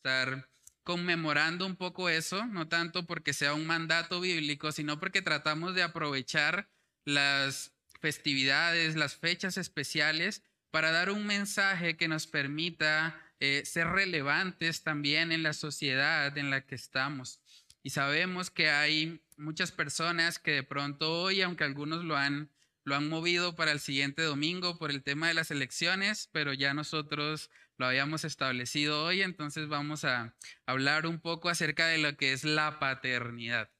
estar conmemorando un poco eso, no tanto porque sea un mandato bíblico, sino porque tratamos de aprovechar las festividades, las fechas especiales para dar un mensaje que nos permita eh, ser relevantes también en la sociedad en la que estamos. Y sabemos que hay muchas personas que de pronto hoy, aunque algunos lo han, lo han movido para el siguiente domingo por el tema de las elecciones, pero ya nosotros lo habíamos establecido hoy, entonces vamos a hablar un poco acerca de lo que es la paternidad.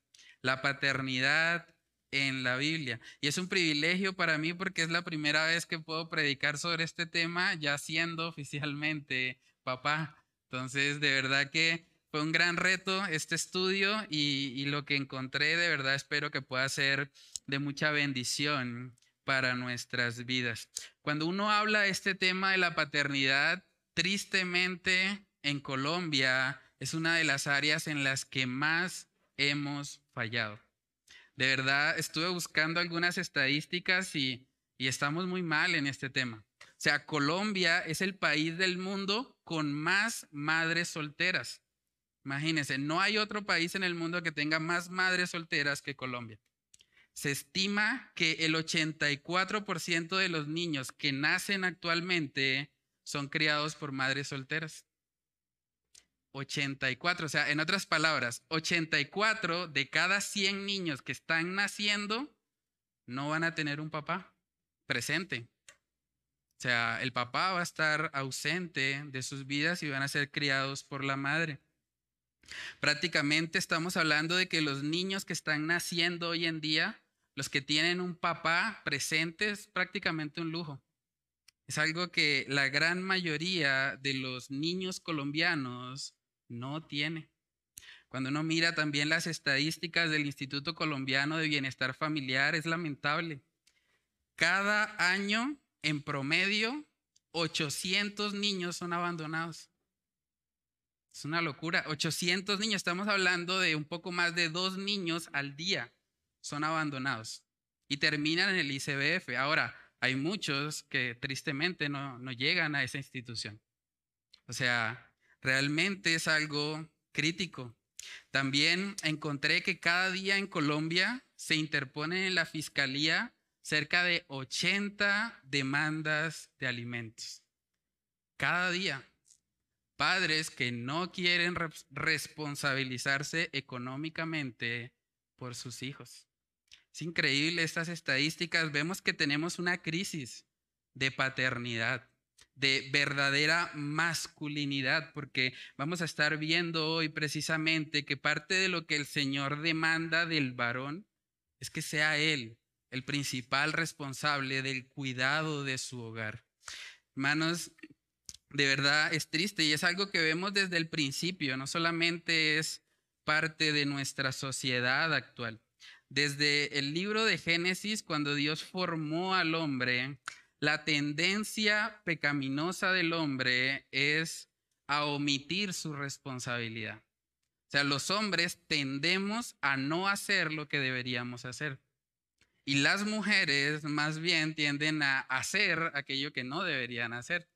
La paternidad en la Biblia. Y es un privilegio para mí porque es la primera vez que puedo predicar sobre este tema ya siendo oficialmente papá. Entonces, de verdad que fue un gran reto este estudio y, lo que encontré, de verdad espero que pueda ser de mucha bendición para nuestras vidas. Cuando uno habla de este tema de la paternidad, tristemente en Colombia es una de las áreas en las que más hemos fallado. De verdad, estuve buscando algunas estadísticas y, y estamos muy mal en este tema. O sea, Colombia es el país del mundo con más madres solteras. Imagínense, no hay otro país en el mundo que tenga más madres solteras que Colombia. Se estima que el 84% de los niños que nacen actualmente son criados por madres solteras. 84, o sea, en otras palabras, 84 de cada 100 niños que están naciendo no van a tener un papá presente. O sea, el papá va a estar ausente de sus vidas y van a ser criados por la madre. Prácticamente estamos hablando de que los niños que están naciendo hoy en día, los que tienen un papá presente, es prácticamente un lujo. Es algo que la gran mayoría de los niños colombianos no tiene. Cuando uno mira también las estadísticas del Instituto Colombiano de Bienestar Familiar, es lamentable. Cada año en promedio, 800 niños son abandonados. Es una locura. 800 niños, estamos hablando de un poco más de dos niños al día son abandonados y terminan en el ICBF. Ahora, hay muchos que tristemente no, no llegan a esa institución. O sea, realmente es algo crítico. También encontré que cada día en Colombia se interponen en la fiscalía cerca de 80 demandas de alimentos. Cada día. Padres que no quieren responsabilizarse económicamente por sus hijos. Es increíble estas estadísticas. Vemos que tenemos una crisis de paternidad, de verdadera masculinidad, porque vamos a estar viendo hoy precisamente que parte de lo que el Señor demanda del varón es que sea él el principal responsable del cuidado de su hogar. Hermanos, de verdad es triste y es algo que vemos desde el principio, no solamente es parte de nuestra sociedad actual. Desde el libro de Génesis, cuando Dios formó al hombre, la tendencia pecaminosa del hombre es a omitir su responsabilidad. O sea, los hombres tendemos a no hacer lo que deberíamos hacer. Y las mujeres más bien tienden a hacer aquello que no deberían hacer.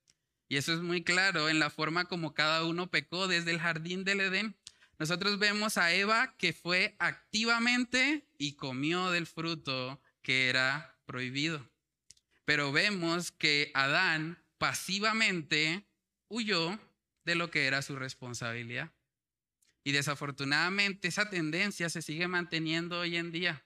Y eso es muy claro en la forma como cada uno pecó desde el jardín del Edén. Nosotros vemos a Eva que fue activamente y comió del fruto que era prohibido. Pero vemos que Adán pasivamente huyó de lo que era su responsabilidad. Y desafortunadamente esa tendencia se sigue manteniendo hoy en día.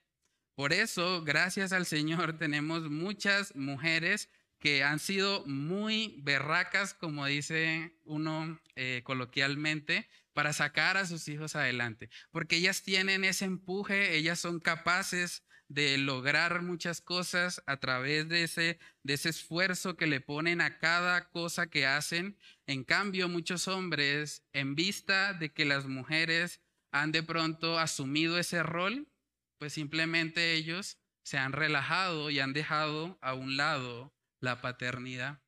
Por eso, gracias al Señor, tenemos muchas mujeres que han sido muy berracas, como dice uno eh, coloquialmente, para sacar a sus hijos adelante, porque ellas tienen ese empuje, ellas son capaces de lograr muchas cosas a través de ese, de ese esfuerzo que le ponen a cada cosa que hacen. En cambio, muchos hombres, en vista de que las mujeres han de pronto asumido ese rol, pues simplemente ellos se han relajado y han dejado a un lado la paternidad.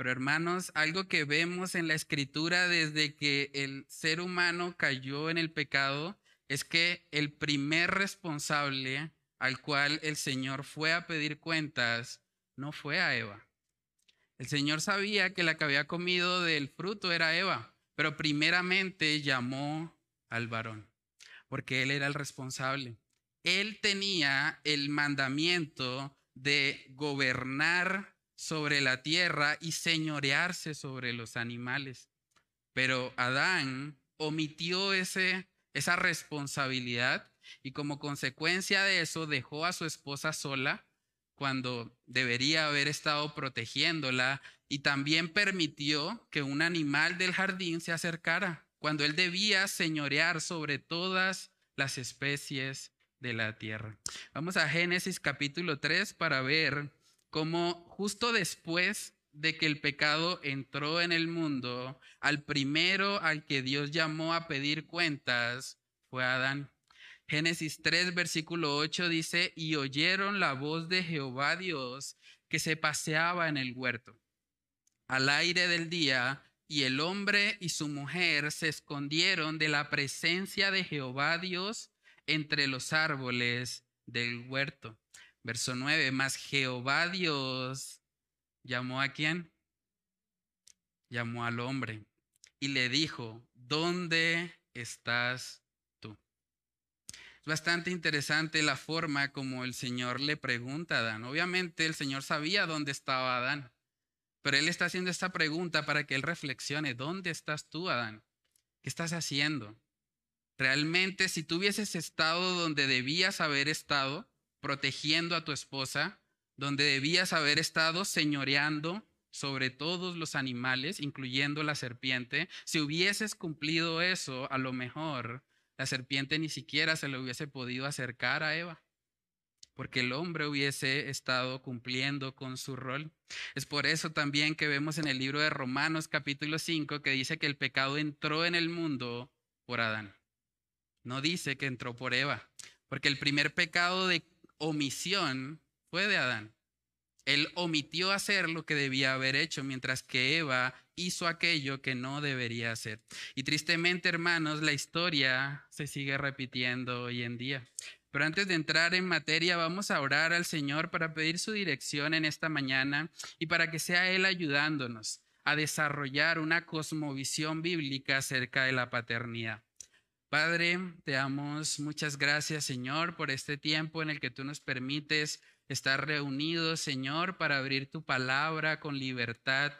Pero hermanos, algo que vemos en la escritura desde que el ser humano cayó en el pecado es que el primer responsable al cual el Señor fue a pedir cuentas no fue a Eva. El Señor sabía que la que había comido del fruto era Eva, Pero primeramente llamó al varón, porque él era el responsable. Él tenía el mandamiento de gobernar sobre la tierra y señorearse sobre los animales. Pero Adán omitió ese, esa responsabilidad y como consecuencia de eso dejó a su esposa sola cuando debería haber estado protegiéndola y también permitió que un animal del jardín se acercara cuando él debía señorear sobre todas las especies de la tierra. Vamos a Génesis capítulo 3 para ver cómo justo después de que el pecado entró en el mundo, al primero al que Dios llamó a pedir cuentas fue Adán. Génesis 3, versículo 8 dice, y oyeron la voz de Jehová Dios que se paseaba en el huerto al aire del día, y el hombre y su mujer se escondieron de la presencia de Jehová Dios entre los árboles del huerto. Verso 9, mas Jehová Dios llamó a quién? Llamó al hombre y le dijo, ¿dónde estás es bastante interesante la forma como el Señor le pregunta a Adán. Obviamente el Señor sabía dónde estaba Adán, pero Él está haciendo esta pregunta para que Él reflexione, ¿dónde estás tú, Adán? ¿Qué estás haciendo? Realmente, si tú hubieses estado donde debías haber estado, protegiendo a tu esposa, donde debías haber estado señoreando sobre todos los animales, incluyendo la serpiente, si hubieses cumplido eso, a lo mejor la serpiente ni siquiera se le hubiese podido acercar a Eva, porque el hombre hubiese estado cumpliendo con su rol. Es por eso también que vemos en el libro de Romanos capítulo 5 que dice que el pecado entró en el mundo por Adán. No dice que entró por Eva, porque el primer pecado de omisión fue de Adán. Él omitió hacer lo que debía haber hecho, mientras que Eva hizo aquello que no debería hacer. Y tristemente, hermanos, la historia se sigue repitiendo hoy en día. Pero antes de entrar en materia, vamos a orar al Señor para pedir su dirección en esta mañana y para que sea Él ayudándonos a desarrollar una cosmovisión bíblica acerca de la paternidad. Padre, te damos muchas gracias, Señor, por este tiempo en el que tú nos permites estar reunidos, Señor, para abrir tu palabra con libertad.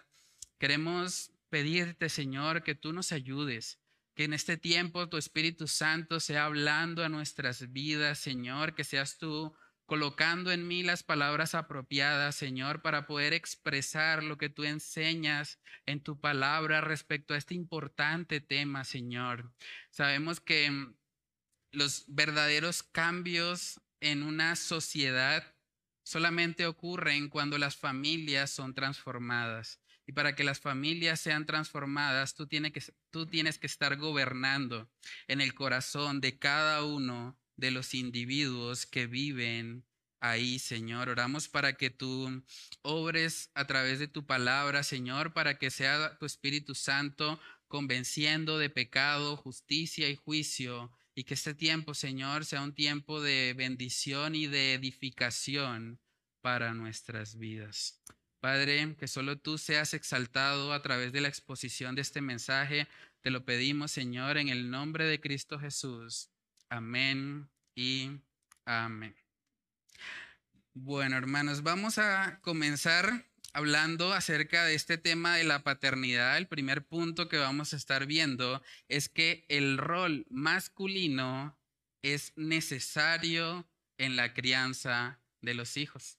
Queremos pedirte, Señor, que tú nos ayudes, que en este tiempo tu Espíritu Santo sea hablando a nuestras vidas, Señor, que seas tú colocando en mí las palabras apropiadas, Señor, para poder expresar lo que tú enseñas en tu palabra respecto a este importante tema, Señor. Sabemos que los verdaderos cambios en una sociedad solamente ocurren cuando las familias son transformadas. Y para que las familias sean transformadas, tú tienes, que, tú tienes que estar gobernando en el corazón de cada uno de los individuos que viven ahí, Señor. Oramos para que tú obres a través de tu palabra, Señor, para que sea tu Espíritu Santo convenciendo de pecado, justicia y juicio y que este tiempo, Señor, sea un tiempo de bendición y de edificación para nuestras vidas. Padre, que solo tú seas exaltado a través de la exposición de este mensaje. Te lo pedimos, Señor, en el nombre de Cristo Jesús. Amén y amén. Bueno, hermanos, vamos a comenzar hablando acerca de este tema de la paternidad, el primer punto que vamos a estar viendo es que el rol masculino es necesario en la crianza de los hijos.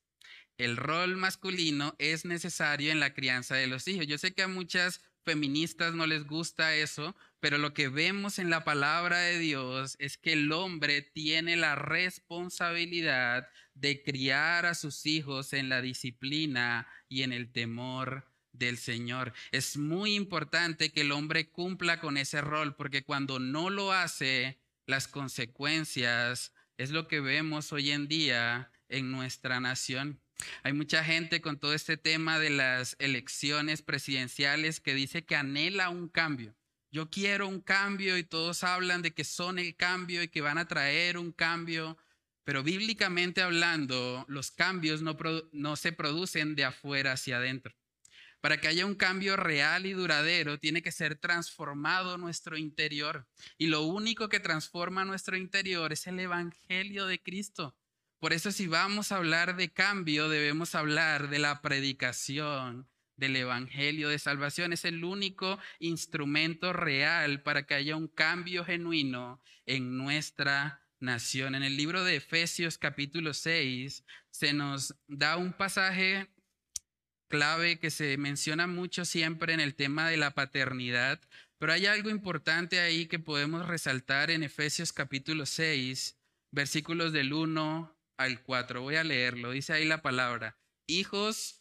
El rol masculino es necesario en la crianza de los hijos. Yo sé que a muchas feministas no les gusta eso, pero lo que vemos en la palabra de Dios es que el hombre tiene la responsabilidad de criar a sus hijos en la disciplina y en el temor del Señor. Es muy importante que el hombre cumpla con ese rol, porque cuando no lo hace, las consecuencias es lo que vemos hoy en día en nuestra nación. Hay mucha gente con todo este tema de las elecciones presidenciales que dice que anhela un cambio. Yo quiero un cambio y todos hablan de que son el cambio y que van a traer un cambio, pero bíblicamente hablando, los cambios no, se producen de afuera hacia adentro. Para que haya un cambio real y duradero, tiene que ser transformado nuestro interior. Y lo único que transforma nuestro interior es el Evangelio de Cristo. Por eso si vamos a hablar de cambio, debemos hablar de la predicación del Evangelio de Salvación. Es el único instrumento real para que haya un cambio genuino en nuestra nación. En el libro de Efesios capítulo 6 se nos da un pasaje clave que se menciona mucho siempre en el tema de la paternidad, pero hay algo importante ahí que podemos resaltar en Efesios capítulo 6, versículos del 1 al 4. Voy a leerlo, dice ahí la palabra, hijos,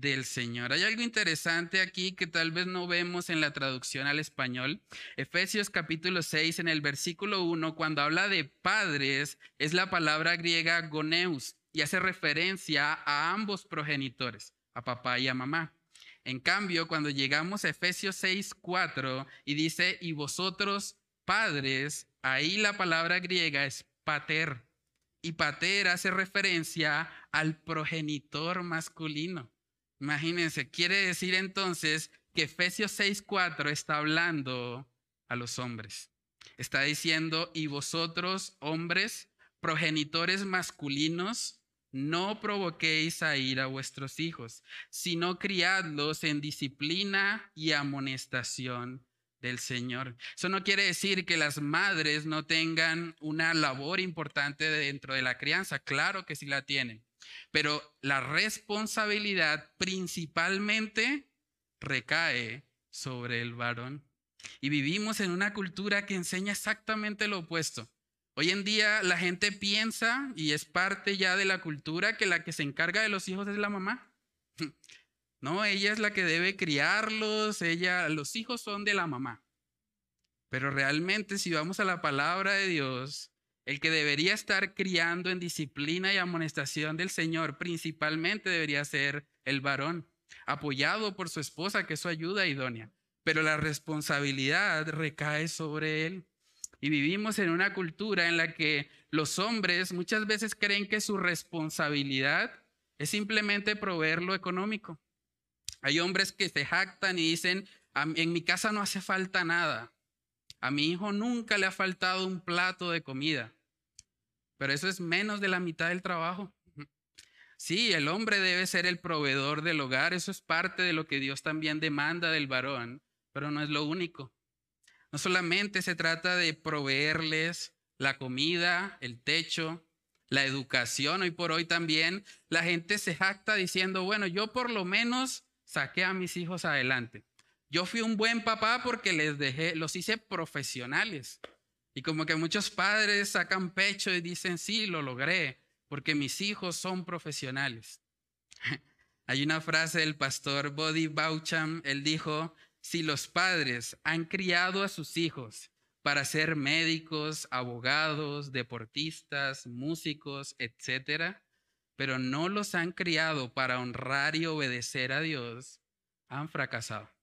del Señor. Hay algo interesante aquí que tal vez no vemos en la traducción al español. Efesios capítulo 6 en el versículo 1, cuando habla de padres, es la palabra griega goneus y hace referencia a ambos progenitores, a papá y a mamá. En cambio, cuando llegamos a Efesios 6, 4 y dice, y vosotros padres, ahí la palabra griega es pater. Y pater hace referencia al progenitor masculino. Imagínense, quiere decir entonces que Efesios 6:4 está hablando a los hombres. Está diciendo, y vosotros, hombres, progenitores masculinos, no provoquéis a ir a vuestros hijos, sino criadlos en disciplina y amonestación del Señor. Eso no quiere decir que las madres no tengan una labor importante dentro de la crianza, claro que sí la tienen. Pero la responsabilidad principalmente recae sobre el varón. Y vivimos en una cultura que enseña exactamente lo opuesto. Hoy en día la gente piensa, y es parte ya de la cultura, que la que se encarga de los hijos es la mamá. No, ella es la que debe criarlos, ella, los hijos son de la mamá. Pero realmente si vamos a la palabra de Dios, el que debería estar criando en disciplina y amonestación del Señor principalmente debería ser el varón, apoyado por su esposa, que es su ayuda idónea. Pero la responsabilidad recae sobre él. Y vivimos en una cultura en la que los hombres muchas veces creen que su responsabilidad es simplemente proveer lo económico. Hay hombres que se jactan y dicen, en mi casa no hace falta nada. A mi hijo nunca le ha faltado un plato de comida. Pero eso es menos de la mitad del trabajo. Sí, el hombre debe ser el proveedor del hogar, eso es parte de lo que Dios también demanda del varón, pero no es lo único. No solamente se trata de proveerles la comida, el techo, la educación, hoy por hoy también la gente se jacta diciendo, bueno, yo por lo menos saqué a mis hijos adelante. Yo fui un buen papá porque les dejé, los hice profesionales. Y como que muchos padres sacan pecho y dicen, sí, lo logré, porque mis hijos son profesionales. Hay una frase del pastor Bodhi Baucham, él dijo, si los padres han criado a sus hijos para ser médicos, abogados, deportistas, músicos, etcétera, pero no los han criado para honrar y obedecer a Dios, han fracasado.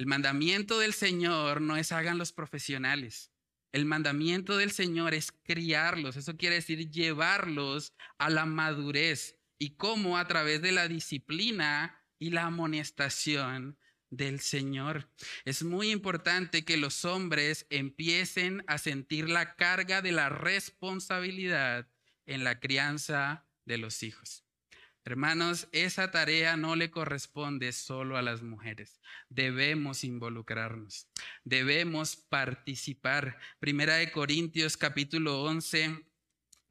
El mandamiento del Señor no es hagan los profesionales. El mandamiento del Señor es criarlos, eso quiere decir llevarlos a la madurez y cómo a través de la disciplina y la amonestación del Señor. Es muy importante que los hombres empiecen a sentir la carga de la responsabilidad en la crianza de los hijos. Hermanos, esa tarea no le corresponde solo a las mujeres. Debemos involucrarnos, debemos participar. Primera de Corintios capítulo 11,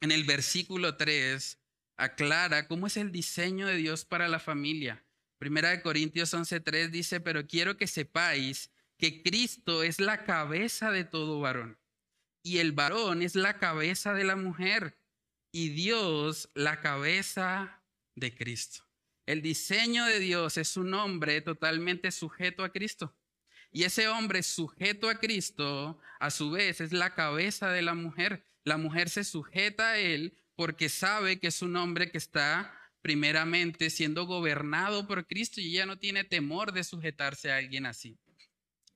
en el versículo 3, aclara cómo es el diseño de Dios para la familia. Primera de Corintios 11:3 dice, pero quiero que sepáis que Cristo es la cabeza de todo varón y el varón es la cabeza de la mujer y Dios la cabeza de Cristo. El diseño de Dios es un hombre totalmente sujeto a Cristo. Y ese hombre sujeto a Cristo, a su vez, es la cabeza de la mujer. La mujer se sujeta a él porque sabe que es un hombre que está primeramente siendo gobernado por Cristo y ella no tiene temor de sujetarse a alguien así.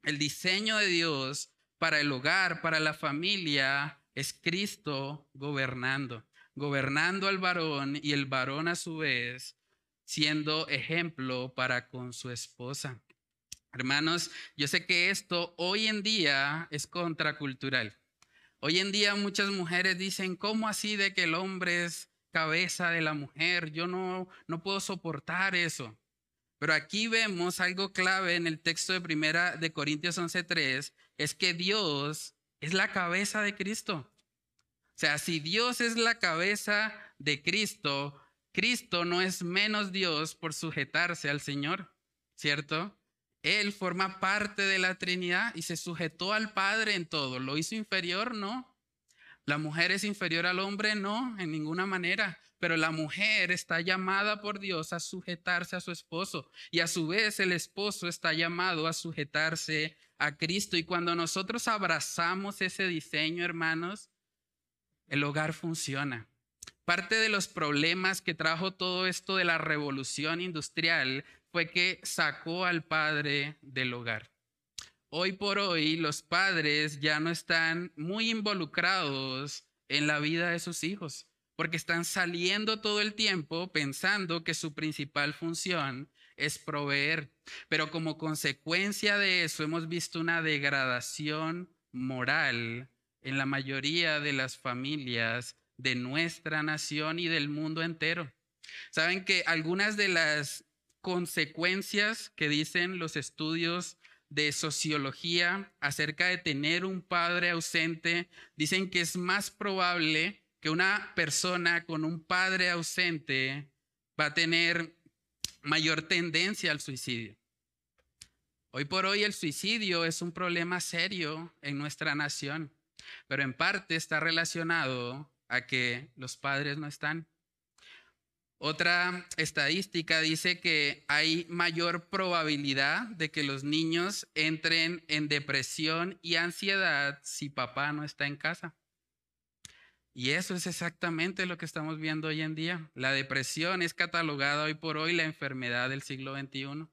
El diseño de Dios para el hogar, para la familia, es Cristo gobernando, gobernando al varón y el varón a su vez siendo ejemplo para con su esposa. Hermanos, yo sé que esto hoy en día es contracultural. Hoy en día muchas mujeres dicen, ¿cómo así de que el hombre es cabeza de la mujer? Yo no, no puedo soportar eso. Pero aquí vemos algo clave en el texto de primera de Corintios 11:3, es que Dios es la cabeza de Cristo. O sea, si Dios es la cabeza de Cristo, Cristo no es menos Dios por sujetarse al Señor, ¿cierto? Él forma parte de la Trinidad y se sujetó al Padre en todo. ¿Lo hizo inferior? No. ¿La mujer es inferior al hombre? No, en ninguna manera. Pero la mujer está llamada por Dios a sujetarse a su esposo y a su vez el esposo está llamado a sujetarse a Cristo. Y cuando nosotros abrazamos ese diseño, hermanos, el hogar funciona. Parte de los problemas que trajo todo esto de la revolución industrial fue que sacó al padre del hogar. Hoy por hoy los padres ya no están muy involucrados en la vida de sus hijos, porque están saliendo todo el tiempo pensando que su principal función es proveer. Pero como consecuencia de eso hemos visto una degradación moral en la mayoría de las familias de nuestra nación y del mundo entero. Saben que algunas de las consecuencias que dicen los estudios de sociología acerca de tener un padre ausente, dicen que es más probable que una persona con un padre ausente va a tener mayor tendencia al suicidio. Hoy por hoy el suicidio es un problema serio en nuestra nación, pero en parte está relacionado a que los padres no están. Otra estadística dice que hay mayor probabilidad de que los niños entren en depresión y ansiedad si papá no está en casa. Y eso es exactamente lo que estamos viendo hoy en día. La depresión es catalogada hoy por hoy la enfermedad del siglo XXI.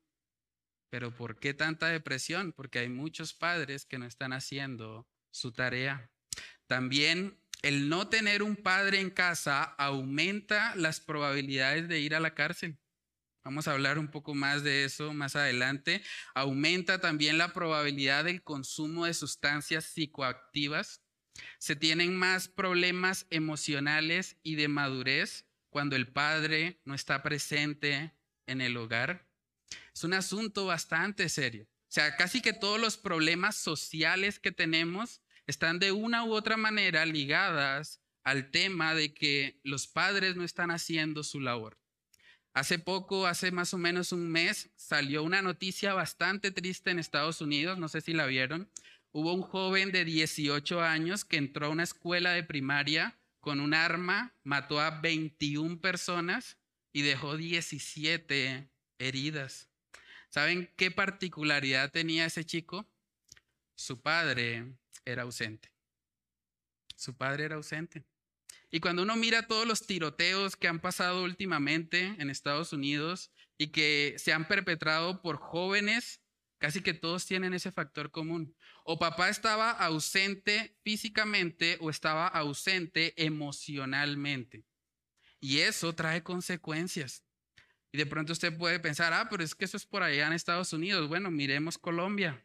Pero ¿por qué tanta depresión? Porque hay muchos padres que no están haciendo su tarea. También el no tener un padre en casa aumenta las probabilidades de ir a la cárcel. Vamos a hablar un poco más de eso más adelante. Aumenta también la probabilidad del consumo de sustancias psicoactivas. Se tienen más problemas emocionales y de madurez cuando el padre no está presente en el hogar. Es un asunto bastante serio. Sea, casi que todos los problemas sociales que tenemos están de una u otra manera ligadas al tema de que los padres no están haciendo su labor. Hace poco, hace más o menos un mes, salió una noticia bastante triste en Estados Unidos, no sé si la vieron. Hubo un joven de 18 años que entró a una escuela de primaria con un arma, mató a 21 personas y dejó 17 heridas. ¿Saben qué particularidad tenía ese chico? Su padre era ausente. Su padre era ausente. Y cuando uno mira todos los tiroteos que han pasado últimamente en Estados Unidos y que se han perpetrado por jóvenes, casi que todos tienen ese factor común. O papá estaba ausente físicamente o estaba ausente emocionalmente. Y eso trae consecuencias. Y de pronto usted puede pensar, ah, pero es que eso es por allá en Estados Unidos. Bueno, miremos Colombia.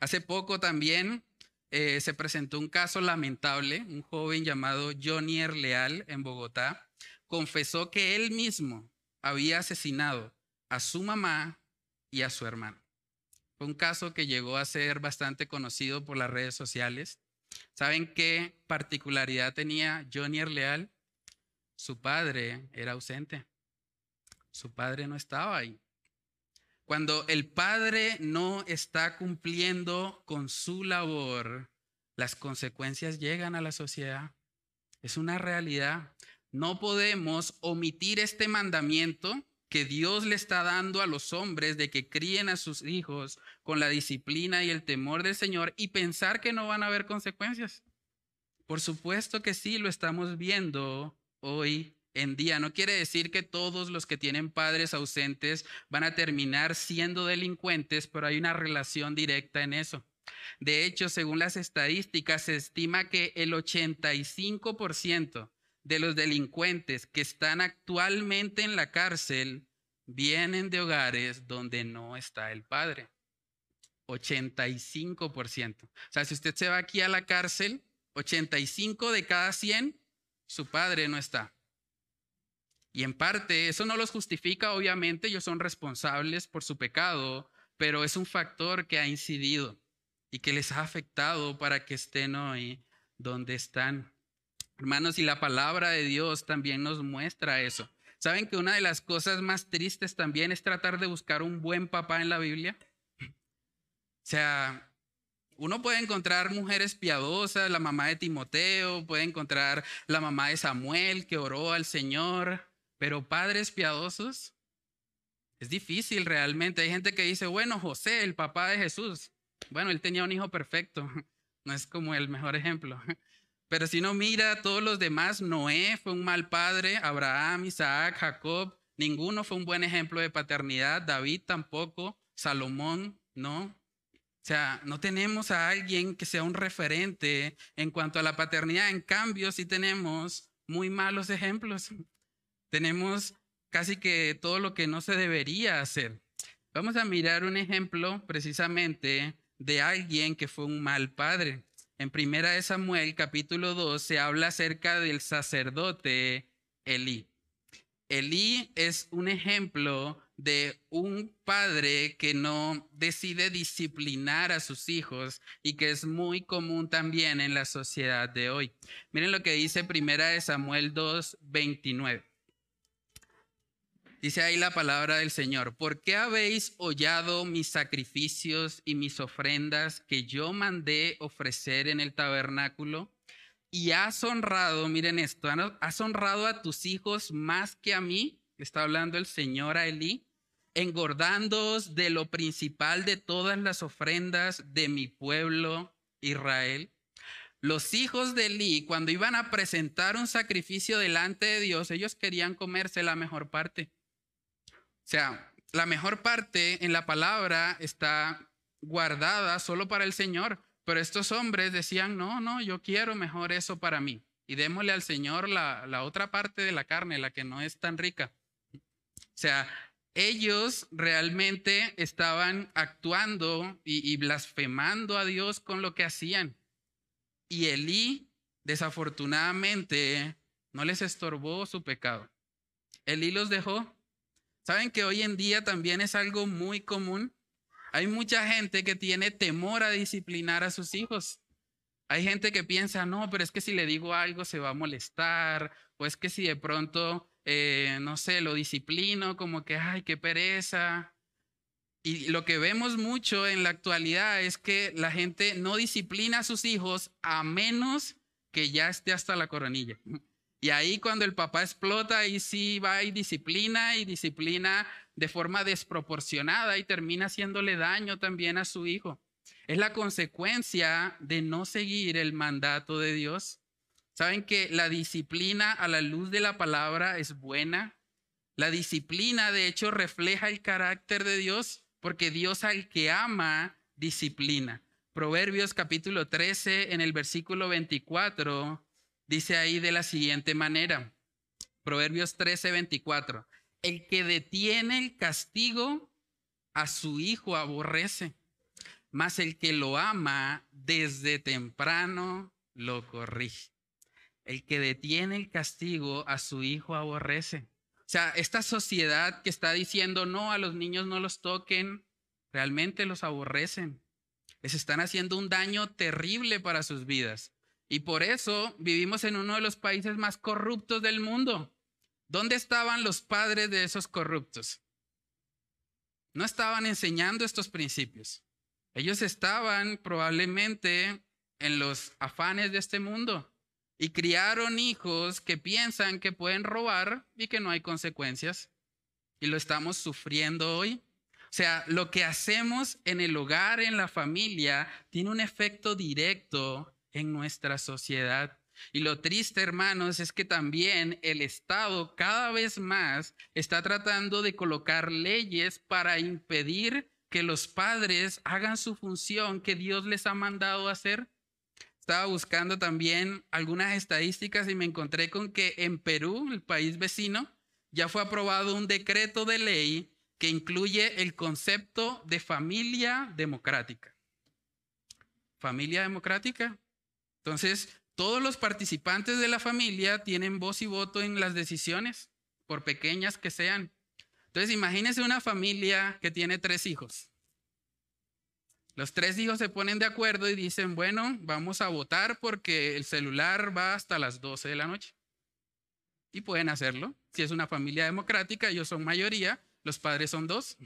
Hace poco también eh, se presentó un caso lamentable, un joven llamado Johnny Leal en Bogotá confesó que él mismo había asesinado a su mamá y a su hermano. Fue un caso que llegó a ser bastante conocido por las redes sociales. ¿Saben qué particularidad tenía Johnny Leal? Su padre era ausente. Su padre no estaba ahí. Cuando el padre no está cumpliendo con su labor, las consecuencias llegan a la sociedad. Es una realidad. No podemos omitir este mandamiento que Dios le está dando a los hombres de que críen a sus hijos con la disciplina y el temor del Señor y pensar que no van a haber consecuencias. Por supuesto que sí, lo estamos viendo hoy en día. No quiere decir que todos los que tienen padres ausentes van a terminar siendo delincuentes, pero hay una relación directa en eso. De hecho, según las estadísticas, se estima que el 85% de los delincuentes que están actualmente en la cárcel vienen de hogares donde no está el padre. 85%. O sea, si usted se va aquí a la cárcel, 85 de cada 100, su padre no está. Y en parte, eso no los justifica, obviamente, ellos son responsables por su pecado, pero es un factor que ha incidido y que les ha afectado para que estén hoy donde están. Hermanos, y la palabra de Dios también nos muestra eso. ¿Saben que una de las cosas más tristes también es tratar de buscar un buen papá en la Biblia? O sea, uno puede encontrar mujeres piadosas, la mamá de Timoteo, puede encontrar la mamá de Samuel que oró al Señor, pero padres piadosos es difícil realmente. Hay gente que dice, bueno, José, el papá de Jesús, bueno, él tenía un hijo perfecto, no es como el mejor ejemplo. Pero si no mira a todos los demás, Noé fue un mal padre, Abraham, Isaac, Jacob, ninguno fue un buen ejemplo de paternidad, David tampoco, Salomón, no. O sea, no tenemos a alguien que sea un referente en cuanto a la paternidad. En cambio, sí tenemos muy malos ejemplos. Tenemos casi que todo lo que no se debería hacer. Vamos a mirar un ejemplo precisamente de alguien que fue un mal padre. En Primera de Samuel, capítulo 2, se habla acerca del sacerdote Elí. Elí es un ejemplo de un padre que no decide disciplinar a sus hijos y que es muy común también en la sociedad de hoy. Miren lo que dice Primera de Samuel 2, 29. Dice ahí la palabra del Señor, ¿por qué habéis hollado mis sacrificios y mis ofrendas que yo mandé ofrecer en el tabernáculo? Y has honrado, miren esto, has honrado a tus hijos más que a mí, está hablando el Señor a Elí, engordándoos de lo principal de todas las ofrendas de mi pueblo Israel. Los hijos de Elí, cuando iban a presentar un sacrificio delante de Dios, ellos querían comerse la mejor parte. O sea, la mejor parte en la palabra está guardada solo para el Señor, pero estos hombres decían, no, no, yo quiero mejor eso para mí. Y démosle al Señor la, otra parte de la carne, la que no es tan rica. O sea, ellos realmente estaban actuando y, blasfemando a Dios con lo que hacían. Y Elí, desafortunadamente, no les estorbó su pecado. Elí los dejó ¿Saben que hoy en día también es algo muy común? Hay mucha gente que tiene temor a disciplinar a sus hijos. Hay gente que piensa, no, pero es que si le digo algo se va a molestar, o es que si de pronto, eh, no sé, lo disciplino, como que, ay, qué pereza. Y lo que vemos mucho en la actualidad es que la gente no disciplina a sus hijos a menos que ya esté hasta la coronilla. Y ahí cuando el papá explota, ahí sí va y disciplina y disciplina de forma desproporcionada y termina haciéndole daño también a su hijo. Es la consecuencia de no seguir el mandato de Dios. Saben que la disciplina a la luz de la palabra es buena. La disciplina de hecho refleja el carácter de Dios porque Dios al que ama disciplina. Proverbios capítulo 13 en el versículo 24 Dice ahí de la siguiente manera, Proverbios 13, 24, el que detiene el castigo a su hijo aborrece, mas el que lo ama desde temprano lo corrige. El que detiene el castigo a su hijo aborrece. O sea, esta sociedad que está diciendo no, a los niños no los toquen, realmente los aborrecen. Les están haciendo un daño terrible para sus vidas. Y por eso vivimos en uno de los países más corruptos del mundo. ¿Dónde estaban los padres de esos corruptos? No estaban enseñando estos principios. Ellos estaban probablemente en los afanes de este mundo y criaron hijos que piensan que pueden robar y que no hay consecuencias. y lo estamos sufriendo hoy. O sea, lo que hacemos en el hogar, en la familia, tiene un efecto directo en nuestra sociedad. Y lo triste, hermanos, es que también el Estado cada vez más está tratando de colocar leyes para impedir que los padres hagan su función que Dios les ha mandado hacer. Estaba buscando también algunas estadísticas y me encontré con que en Perú, el país vecino, ya fue aprobado un decreto de ley que incluye el concepto de familia democrática. Familia democrática. Entonces, todos los participantes de la familia tienen voz y voto en las decisiones, por pequeñas que sean. Entonces, imagínense una familia que tiene tres hijos. Los tres hijos se ponen de acuerdo y dicen, bueno, vamos a votar porque el celular va hasta las 12 de la noche. Y pueden hacerlo. Si es una familia democrática, ellos son mayoría, los padres son dos.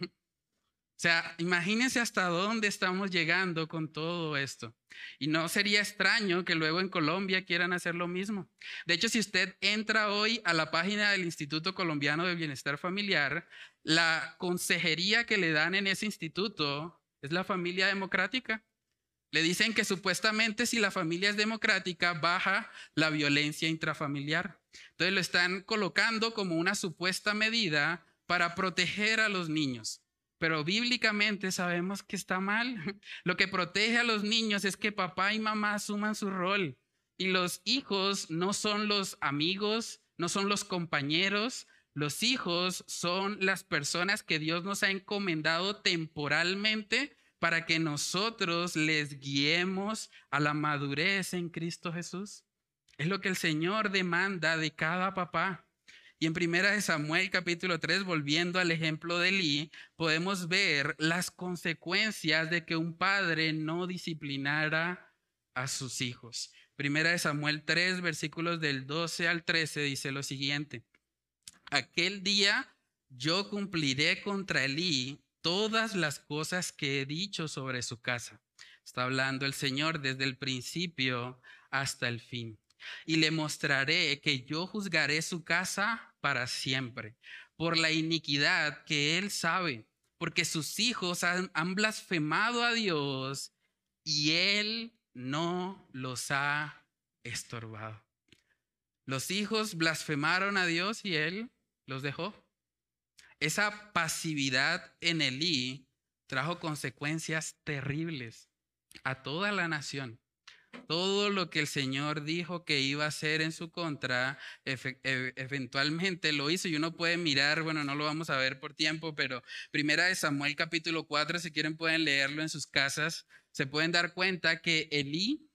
O sea, imagínense hasta dónde estamos llegando con todo esto. Y no sería extraño que luego en Colombia quieran hacer lo mismo. De hecho, si usted entra hoy a la página del Instituto Colombiano de Bienestar Familiar, la consejería que le dan en ese instituto es la familia democrática. Le dicen que supuestamente si la familia es democrática, baja la violencia intrafamiliar. Entonces lo están colocando como una supuesta medida para proteger a los niños. Pero bíblicamente sabemos que está mal. Lo que protege a los niños es que papá y mamá asuman su rol. Y los hijos no son los amigos, no son los compañeros. Los hijos son las personas que Dios nos ha encomendado temporalmente para que nosotros les guiemos a la madurez en Cristo Jesús. Es lo que el Señor demanda de cada papá. Y en primera de Samuel capítulo 3, volviendo al ejemplo de Eli, podemos ver las consecuencias de que un padre no disciplinara a sus hijos. Primera de Samuel 3, versículos del 12 al 13 dice lo siguiente. Aquel día yo cumpliré contra Elí todas las cosas que he dicho sobre su casa. Está hablando el Señor desde el principio hasta el fin. Y le mostraré que yo juzgaré su casa para siempre, por la iniquidad que él sabe, porque sus hijos han, blasfemado a Dios y él no los ha estorbado. Los hijos blasfemaron a Dios y él los dejó. Esa pasividad en Elí trajo consecuencias terribles a toda la nación. Todo lo que el Señor dijo que iba a hacer en su contra, e, eventualmente lo hizo. Y uno puede mirar, bueno, no lo vamos a ver por tiempo, pero primera de Samuel capítulo 4, si quieren pueden leerlo en sus casas, se pueden dar cuenta que Elí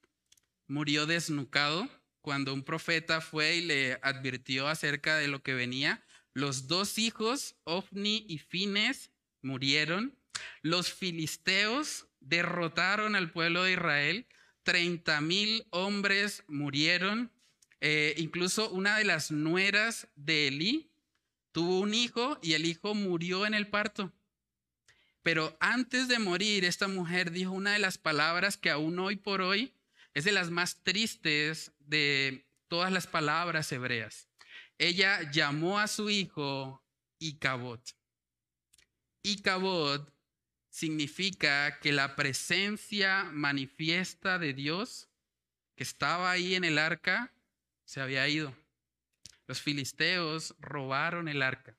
murió desnucado cuando un profeta fue y le advirtió acerca de lo que venía. Los dos hijos, Ofni y Fines, murieron. Los filisteos derrotaron al pueblo de Israel 30 mil hombres murieron. Eh, incluso una de las nueras de Elí tuvo un hijo y el hijo murió en el parto. Pero antes de morir, esta mujer dijo una de las palabras que aún hoy por hoy es de las más tristes de todas las palabras hebreas. Ella llamó a su hijo Icabot. Icabot significa que la presencia manifiesta de Dios que estaba ahí en el arca se había ido. Los filisteos robaron el arca.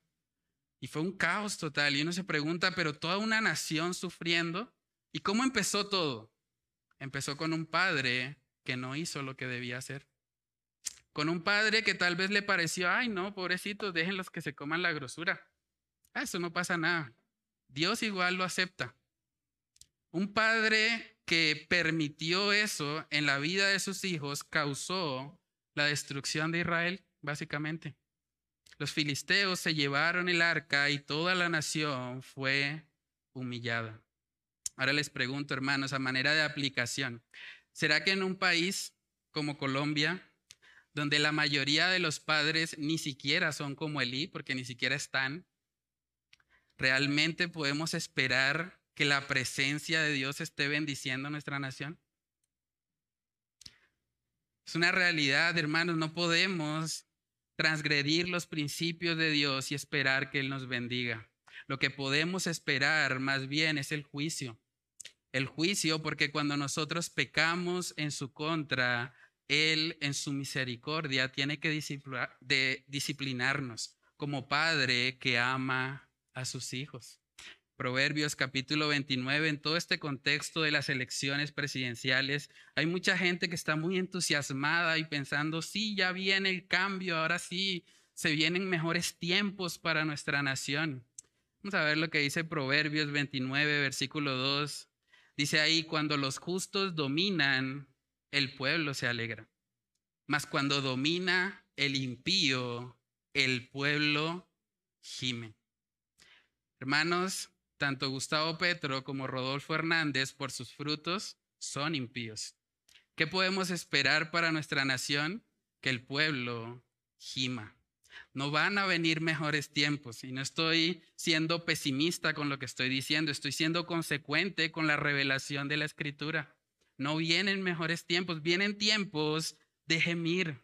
Y fue un caos total. Y uno se pregunta, pero toda una nación sufriendo. ¿Y cómo empezó todo? Empezó con un padre que no hizo lo que debía hacer. Con un padre que tal vez le pareció, ay no, pobrecitos, déjenlos que se coman la grosura. Ah, eso no pasa nada. Dios igual lo acepta. Un padre que permitió eso en la vida de sus hijos causó la destrucción de Israel, básicamente. Los filisteos se llevaron el arca y toda la nación fue humillada. Ahora les pregunto, hermanos, a manera de aplicación, ¿será que en un país como Colombia, donde la mayoría de los padres ni siquiera son como Elí, porque ni siquiera están, ¿Realmente podemos esperar que la presencia de Dios esté bendiciendo nuestra nación? Es una realidad, hermanos, no podemos transgredir los principios de Dios y esperar que Él nos bendiga. Lo que podemos esperar más bien es el juicio. El juicio porque cuando nosotros pecamos en su contra, Él en su misericordia tiene que disciplinarnos como padre que ama a sus hijos. Proverbios capítulo 29, en todo este contexto de las elecciones presidenciales, hay mucha gente que está muy entusiasmada y pensando, sí, ya viene el cambio, ahora sí, se vienen mejores tiempos para nuestra nación. Vamos a ver lo que dice Proverbios 29, versículo 2. Dice ahí, cuando los justos dominan, el pueblo se alegra. Mas cuando domina el impío, el pueblo gime. Hermanos, tanto Gustavo Petro como Rodolfo Hernández, por sus frutos, son impíos. ¿Qué podemos esperar para nuestra nación? Que el pueblo gima. No van a venir mejores tiempos y no estoy siendo pesimista con lo que estoy diciendo, estoy siendo consecuente con la revelación de la escritura. No vienen mejores tiempos, vienen tiempos de gemir,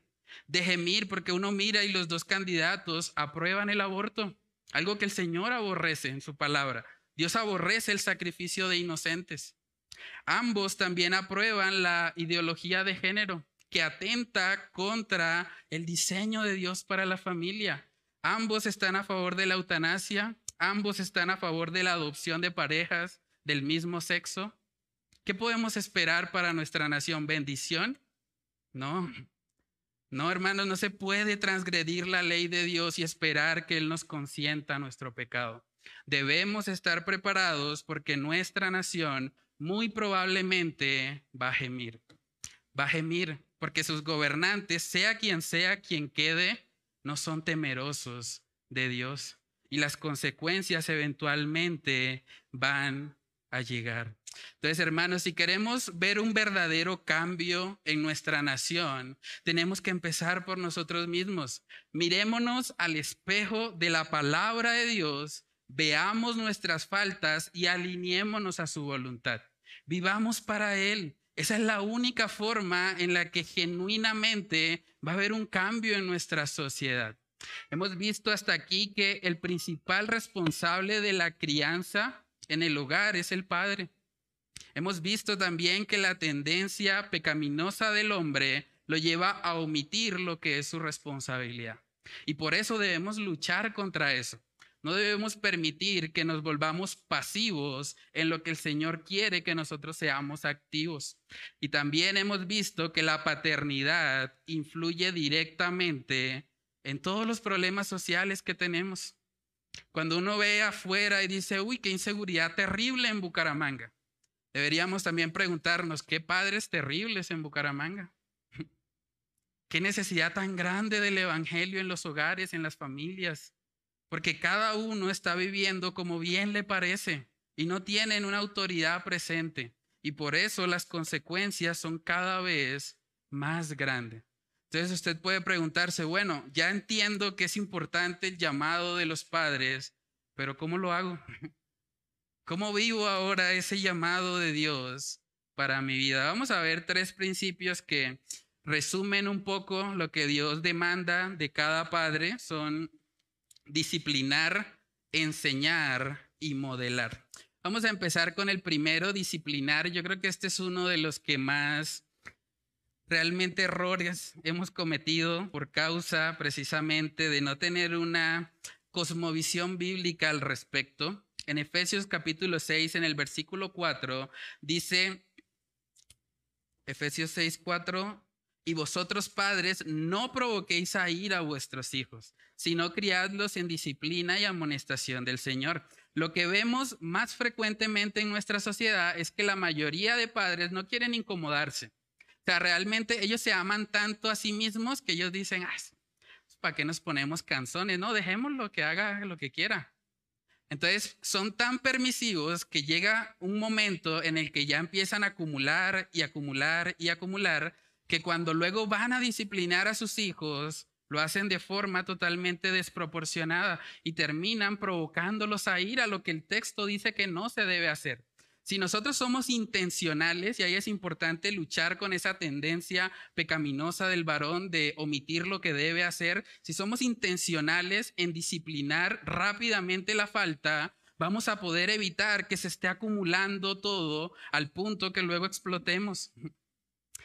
de gemir porque uno mira y los dos candidatos aprueban el aborto, algo que el Señor aborrece en su palabra. Dios aborrece el sacrificio de inocentes. Ambos también aprueban la ideología de género que atenta contra el diseño de Dios para la familia. Ambos están a favor de la eutanasia, ambos están a favor de la adopción de parejas del mismo sexo. ¿Qué podemos esperar para nuestra nación? ¿Bendición? No. No, hermanos, no se puede transgredir la ley de Dios y esperar que Él nos consienta nuestro pecado. Debemos estar preparados porque nuestra nación muy probablemente va a gemir. Va a gemir porque sus gobernantes, sea quien sea quien quede, no son temerosos de Dios. Y las consecuencias eventualmente van a llegar. Entonces, hermanos, si queremos ver un verdadero cambio en nuestra nación, tenemos que empezar por nosotros mismos. Mirémonos al espejo de la palabra de Dios veamos nuestras faltas y alineémonos a su voluntad. Vivamos para Él. Esa es la única forma en la que genuinamente va a haber un cambio en nuestra sociedad. Hemos visto hasta aquí que el principal responsable de la crianza en el hogar es el padre. Hemos visto también que la tendencia pecaminosa del hombre lo lleva a omitir lo que es su responsabilidad. Y por eso debemos luchar contra eso. No debemos permitir que nos volvamos pasivos en lo que el Señor quiere que nosotros seamos activos. Y también hemos visto que la paternidad influye directamente en todos los problemas sociales que tenemos. Cuando uno ve afuera y dice, uy, qué inseguridad terrible en Bucaramanga, deberíamos también preguntarnos, ¿qué padres terribles en Bucaramanga? ¿Qué necesidad tan grande del Evangelio en los hogares, en las familias? porque cada uno está viviendo como bien le parece y no tienen una autoridad presente. Y por eso las consecuencias son cada vez más grandes. Entonces usted puede preguntarse, bueno, ya entiendo que es importante el llamado de los padres, pero ¿cómo lo hago? ¿Cómo vivo ahora ese llamado de Dios para mi vida? Vamos a ver tres principios que resumen un poco lo que Dios demanda de cada padre. Son disciplinar, enseñar y modelar. Vamos a empezar con el primero, disciplinar. Yo creo que este es uno de los que más realmente errores hemos cometido por causa precisamente de no tener una cosmovisión bíblica al respecto. En Efesios capítulo 6, en el versículo 4, dice, Efesios 6, 4, y vosotros padres no provoquéis a ir a vuestros hijos, sino criadlos en disciplina y amonestación del Señor. Lo que vemos más frecuentemente en nuestra sociedad es que la mayoría de padres no quieren incomodarse. O sea, realmente ellos se aman tanto a sí mismos que ellos dicen, ah, ¿para qué nos ponemos canzones? No, dejémoslo que haga lo que quiera. Entonces, son tan permisivos que llega un momento en el que ya empiezan a acumular y acumular y acumular que cuando luego van a disciplinar a sus hijos, lo hacen de forma totalmente desproporcionada y terminan provocándolos a ir a lo que el texto dice que no se debe hacer. Si nosotros somos intencionales, y ahí es importante luchar con esa tendencia pecaminosa del varón de omitir lo que debe hacer, si somos intencionales en disciplinar rápidamente la falta, vamos a poder evitar que se esté acumulando todo al punto que luego explotemos.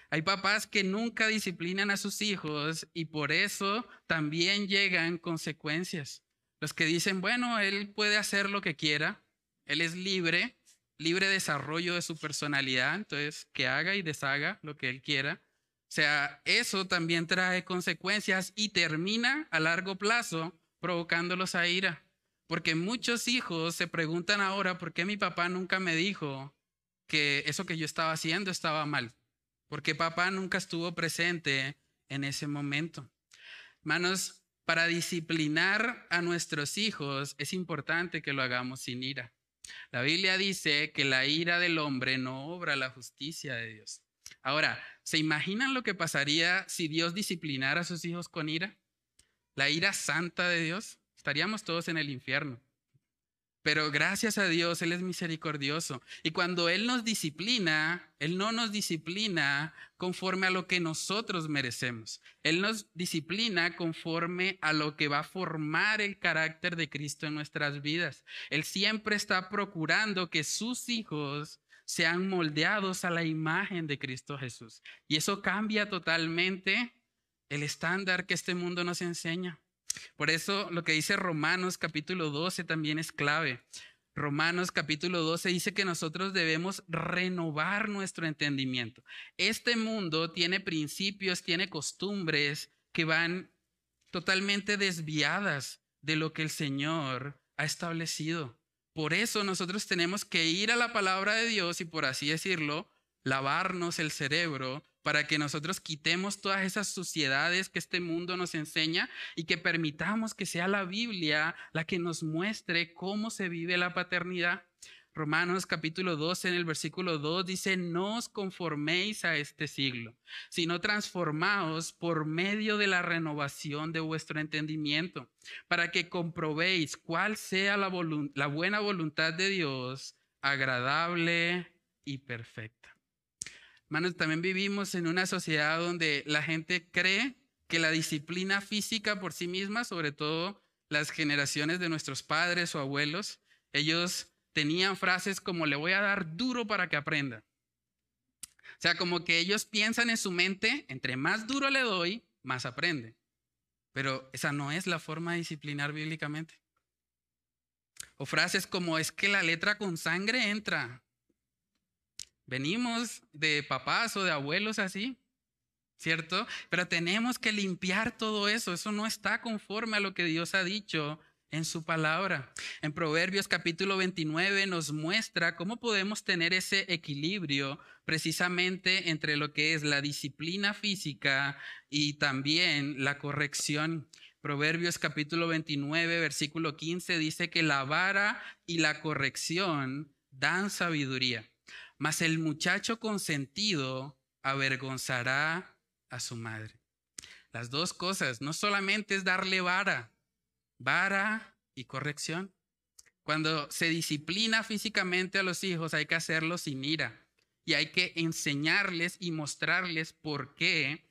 Hay papás que nunca disciplinan a sus hijos y por eso también llegan consecuencias. Los que dicen, bueno, él puede hacer lo que quiera, él es libre, libre desarrollo de su personalidad, entonces que haga y deshaga lo que él quiera. O sea, eso también trae consecuencias y termina a largo plazo provocándolos a ira. Porque muchos hijos se preguntan ahora, ¿por qué mi papá nunca me dijo que eso que yo estaba haciendo estaba mal? Porque papá nunca estuvo presente en ese momento. Hermanos, para disciplinar a nuestros hijos es importante que lo hagamos sin ira. La Biblia dice que la ira del hombre no obra la justicia de Dios. Ahora, ¿se imaginan lo que pasaría si Dios disciplinara a sus hijos con ira? La ira santa de Dios. Estaríamos todos en el infierno. Pero gracias a Dios, Él es misericordioso. Y cuando Él nos disciplina, Él no nos disciplina conforme a lo que nosotros merecemos. Él nos disciplina conforme a lo que va a formar el carácter de Cristo en nuestras vidas. Él siempre está procurando que sus hijos sean moldeados a la imagen de Cristo Jesús. Y eso cambia totalmente el estándar que este mundo nos enseña. Por eso lo que dice Romanos capítulo 12 también es clave. Romanos capítulo 12 dice que nosotros debemos renovar nuestro entendimiento. Este mundo tiene principios, tiene costumbres que van totalmente desviadas de lo que el Señor ha establecido. Por eso nosotros tenemos que ir a la palabra de Dios y, por así decirlo, lavarnos el cerebro para que nosotros quitemos todas esas suciedades que este mundo nos enseña y que permitamos que sea la Biblia la que nos muestre cómo se vive la paternidad. Romanos capítulo 12 en el versículo 2 dice, no os conforméis a este siglo, sino transformaos por medio de la renovación de vuestro entendimiento, para que comprobéis cuál sea la, la buena voluntad de Dios, agradable y perfecta. Hermanos, también vivimos en una sociedad donde la gente cree que la disciplina física por sí misma, sobre todo las generaciones de nuestros padres o abuelos, ellos tenían frases como le voy a dar duro para que aprenda. O sea, como que ellos piensan en su mente, entre más duro le doy, más aprende. Pero esa no es la forma de disciplinar bíblicamente. O frases como es que la letra con sangre entra. Venimos de papás o de abuelos así, ¿cierto? Pero tenemos que limpiar todo eso. Eso no está conforme a lo que Dios ha dicho en su palabra. En Proverbios capítulo 29 nos muestra cómo podemos tener ese equilibrio precisamente entre lo que es la disciplina física y también la corrección. Proverbios capítulo 29, versículo 15 dice que la vara y la corrección dan sabiduría mas el muchacho consentido avergonzará a su madre. Las dos cosas, no solamente es darle vara, vara y corrección. Cuando se disciplina físicamente a los hijos hay que hacerlo sin ira y hay que enseñarles y mostrarles por qué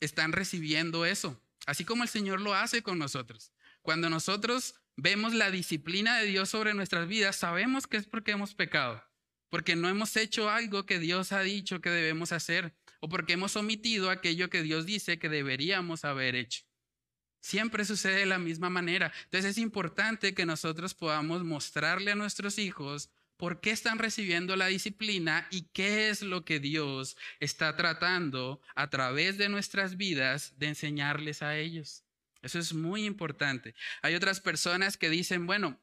están recibiendo eso, así como el Señor lo hace con nosotros. Cuando nosotros vemos la disciplina de Dios sobre nuestras vidas, sabemos que es porque hemos pecado porque no hemos hecho algo que Dios ha dicho que debemos hacer o porque hemos omitido aquello que Dios dice que deberíamos haber hecho. Siempre sucede de la misma manera. Entonces es importante que nosotros podamos mostrarle a nuestros hijos por qué están recibiendo la disciplina y qué es lo que Dios está tratando a través de nuestras vidas de enseñarles a ellos. Eso es muy importante. Hay otras personas que dicen, bueno,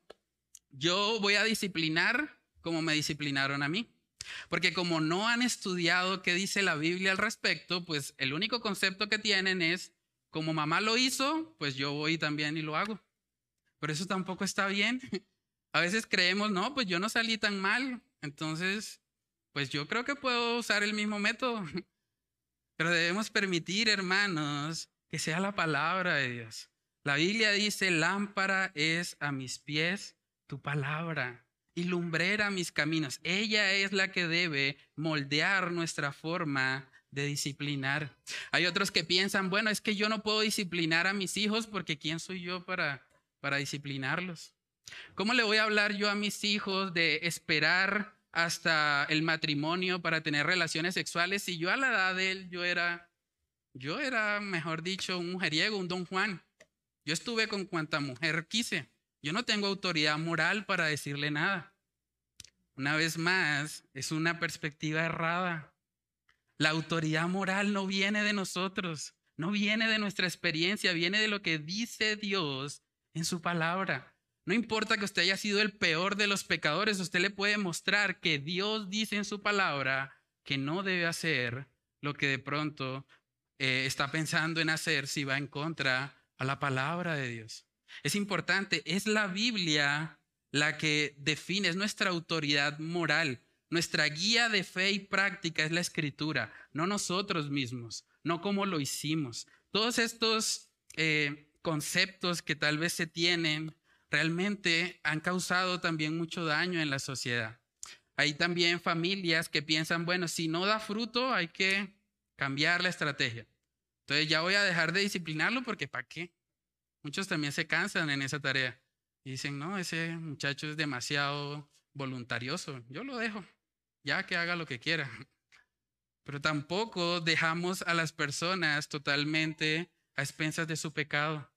yo voy a disciplinar como me disciplinaron a mí. Porque como no han estudiado qué dice la Biblia al respecto, pues el único concepto que tienen es, como mamá lo hizo, pues yo voy también y lo hago. Pero eso tampoco está bien. A veces creemos, no, pues yo no salí tan mal, entonces, pues yo creo que puedo usar el mismo método. Pero debemos permitir, hermanos, que sea la palabra de Dios. La Biblia dice, lámpara es a mis pies tu palabra y lumbrera mis caminos. Ella es la que debe moldear nuestra forma de disciplinar. Hay otros que piensan, bueno, es que yo no puedo disciplinar a mis hijos porque ¿quién soy yo para, para disciplinarlos? ¿Cómo le voy a hablar yo a mis hijos de esperar hasta el matrimonio para tener relaciones sexuales si yo a la edad de él yo era, yo era, mejor dicho, un mujeriego, un don Juan? Yo estuve con cuanta mujer quise. Yo no tengo autoridad moral para decirle nada. Una vez más, es una perspectiva errada. La autoridad moral no viene de nosotros, no viene de nuestra experiencia, viene de lo que dice Dios en su palabra. No importa que usted haya sido el peor de los pecadores, usted le puede mostrar que Dios dice en su palabra que no debe hacer lo que de pronto eh, está pensando en hacer si va en contra a la palabra de Dios. Es importante, es la Biblia la que define, es nuestra autoridad moral. Nuestra guía de fe y práctica es la escritura, no nosotros mismos, no como lo hicimos. Todos estos eh, conceptos que tal vez se tienen realmente han causado también mucho daño en la sociedad. Hay también familias que piensan, bueno, si no da fruto hay que cambiar la estrategia. Entonces ya voy a dejar de disciplinarlo porque ¿para qué? Muchos también se cansan en esa tarea y dicen, no, ese muchacho es demasiado voluntarioso, yo lo dejo, ya que haga lo que quiera. Pero tampoco dejamos a las personas totalmente a expensas de su pecado.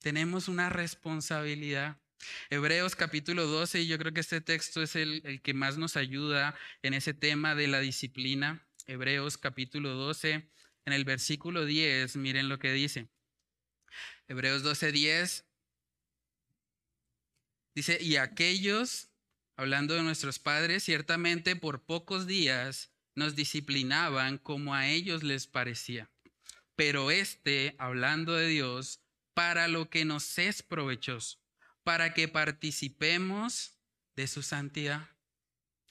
Tenemos una responsabilidad. Hebreos capítulo 12, y yo creo que este texto es el, que más nos ayuda en ese tema de la disciplina. Hebreos capítulo 12, en el versículo 10, miren lo que dice. Hebreos 12, 10 dice, y aquellos, hablando de nuestros padres, ciertamente por pocos días nos disciplinaban como a ellos les parecía. Pero este, hablando de Dios, para lo que nos es provechoso, para que participemos de su santidad.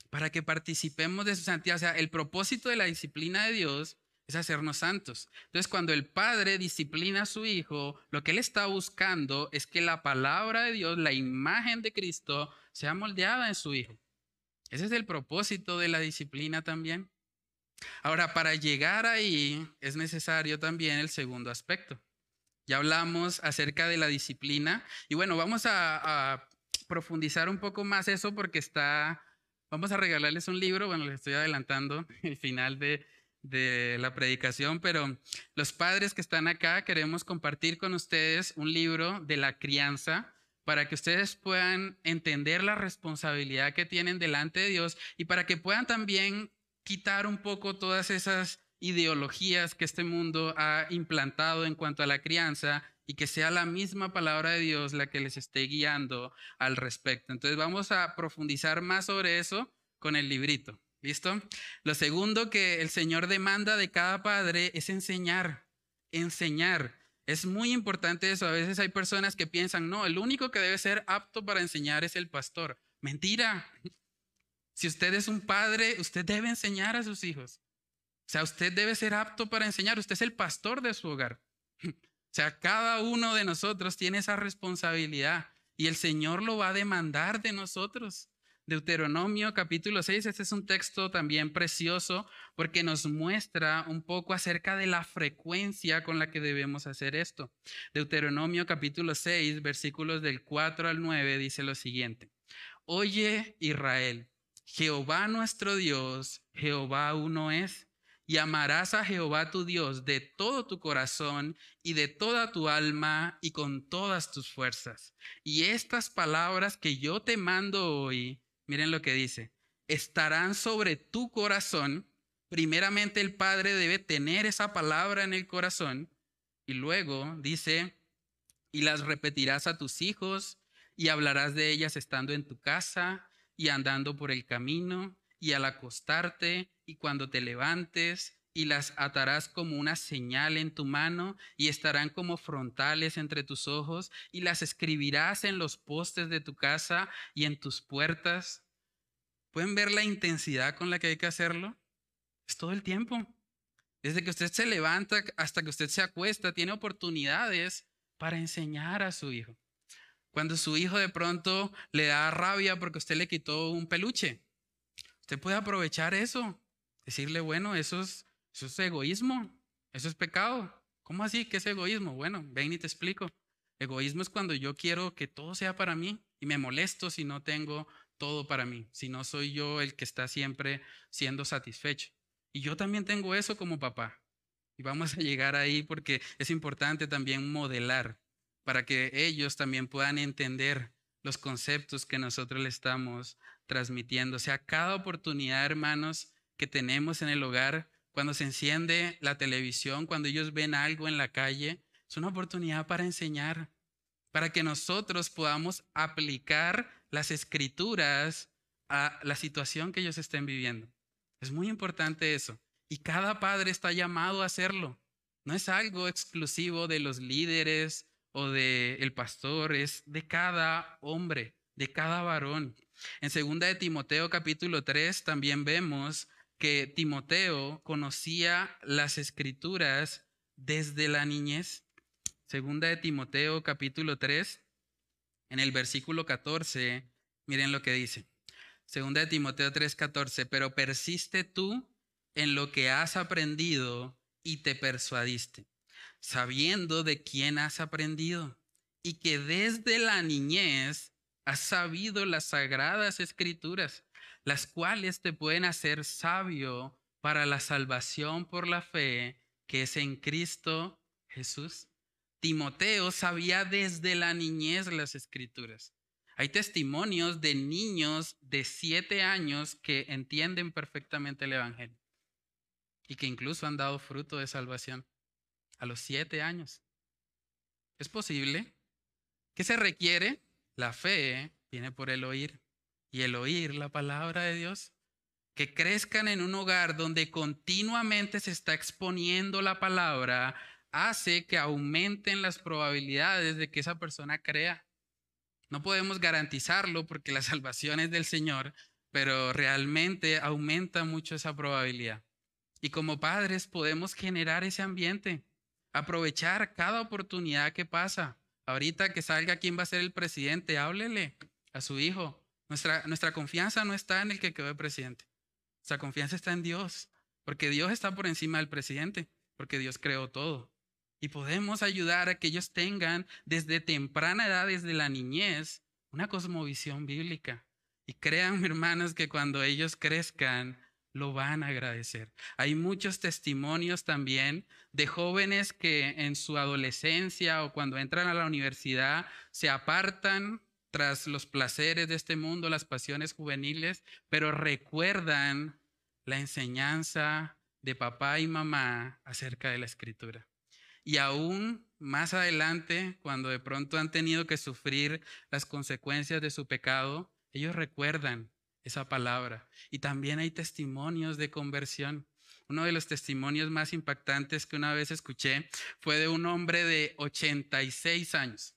Para que participemos de su santidad. O sea, el propósito de la disciplina de Dios es hacernos santos. Entonces, cuando el Padre disciplina a su Hijo, lo que Él está buscando es que la palabra de Dios, la imagen de Cristo, sea moldeada en su Hijo. Ese es el propósito de la disciplina también. Ahora, para llegar ahí es necesario también el segundo aspecto. Ya hablamos acerca de la disciplina y bueno, vamos a, profundizar un poco más eso porque está, vamos a regalarles un libro, bueno, les estoy adelantando el final de, de la predicación, pero los padres que están acá queremos compartir con ustedes un libro de la crianza para que ustedes puedan entender la responsabilidad que tienen delante de Dios y para que puedan también quitar un poco todas esas ideologías que este mundo ha implantado en cuanto a la crianza y que sea la misma palabra de Dios la que les esté guiando al respecto. Entonces vamos a profundizar más sobre eso con el librito. ¿Listo? Lo segundo que el Señor demanda de cada padre es enseñar, enseñar. Es muy importante eso. A veces hay personas que piensan, no, el único que debe ser apto para enseñar es el pastor. Mentira. Si usted es un padre, usted debe enseñar a sus hijos. O sea, usted debe ser apto para enseñar. Usted es el pastor de su hogar. O sea, cada uno de nosotros tiene esa responsabilidad y el Señor lo va a demandar de nosotros. Deuteronomio capítulo 6, este es un texto también precioso porque nos muestra un poco acerca de la frecuencia con la que debemos hacer esto. Deuteronomio capítulo 6, versículos del 4 al 9 dice lo siguiente. Oye Israel, Jehová nuestro Dios, Jehová uno es y amarás a Jehová tu Dios de todo tu corazón y de toda tu alma y con todas tus fuerzas. Y estas palabras que yo te mando hoy, miren lo que dice, estarán sobre tu corazón. Primeramente el Padre debe tener esa palabra en el corazón y luego dice, y las repetirás a tus hijos y hablarás de ellas estando en tu casa y andando por el camino y al acostarte y cuando te levantes, y las atarás como una señal en tu mano y estarán como frontales entre tus ojos y las escribirás en los postes de tu casa y en tus puertas. ¿Pueden ver la intensidad con la que hay que hacerlo? Es todo el tiempo. Desde que usted se levanta hasta que usted se acuesta, tiene oportunidades para enseñar a su hijo. Cuando su hijo de pronto le da rabia porque usted le quitó un peluche, usted puede aprovechar eso. Decirle, bueno, eso es, eso es egoísmo, eso es pecado. ¿Cómo así? ¿Qué es egoísmo? Bueno, ven y te explico. Egoísmo es cuando yo quiero que todo sea para mí y me molesto si no tengo todo para mí, si no soy yo el que está siempre siendo satisfecho. Y yo también tengo eso como papá. Y vamos a llegar ahí porque es importante también modelar para que ellos también puedan entender los conceptos que nosotros le estamos transmitiendo. O sea, cada oportunidad, hermanos, que tenemos en el hogar, cuando se enciende la televisión, cuando ellos ven algo en la calle, es una oportunidad para enseñar, para que nosotros podamos aplicar las escrituras a la situación que ellos estén viviendo. Es muy importante eso. Y cada padre está llamado a hacerlo. No es algo exclusivo de los líderes o del el pastor, es de cada hombre, de cada varón. En segunda de Timoteo capítulo 3 también vemos que Timoteo conocía las escrituras desde la niñez. Segunda de Timoteo capítulo 3 en el versículo 14, miren lo que dice. Segunda de Timoteo 3:14, pero persiste tú en lo que has aprendido y te persuadiste, sabiendo de quién has aprendido y que desde la niñez has sabido las sagradas escrituras, las cuales te pueden hacer sabio para la salvación por la fe que es en Cristo Jesús. Timoteo sabía desde la niñez las escrituras. Hay testimonios de niños de siete años que entienden perfectamente el Evangelio y que incluso han dado fruto de salvación a los siete años. ¿Es posible? ¿Qué se requiere? La fe viene por el oír y el oír la palabra de Dios. Que crezcan en un hogar donde continuamente se está exponiendo la palabra hace que aumenten las probabilidades de que esa persona crea. No podemos garantizarlo porque la salvación es del Señor, pero realmente aumenta mucho esa probabilidad. Y como padres podemos generar ese ambiente, aprovechar cada oportunidad que pasa. Ahorita que salga quién va a ser el presidente, háblele a su hijo. Nuestra, nuestra confianza no está en el que quedó el presidente. Nuestra confianza está en Dios, porque Dios está por encima del presidente, porque Dios creó todo. Y podemos ayudar a que ellos tengan desde temprana edad, desde la niñez, una cosmovisión bíblica. Y crean, hermanos, que cuando ellos crezcan, lo van a agradecer. Hay muchos testimonios también de jóvenes que en su adolescencia o cuando entran a la universidad se apartan tras los placeres de este mundo, las pasiones juveniles, pero recuerdan la enseñanza de papá y mamá acerca de la escritura. Y aún más adelante, cuando de pronto han tenido que sufrir las consecuencias de su pecado, ellos recuerdan esa palabra. Y también hay testimonios de conversión. Uno de los testimonios más impactantes que una vez escuché fue de un hombre de 86 años.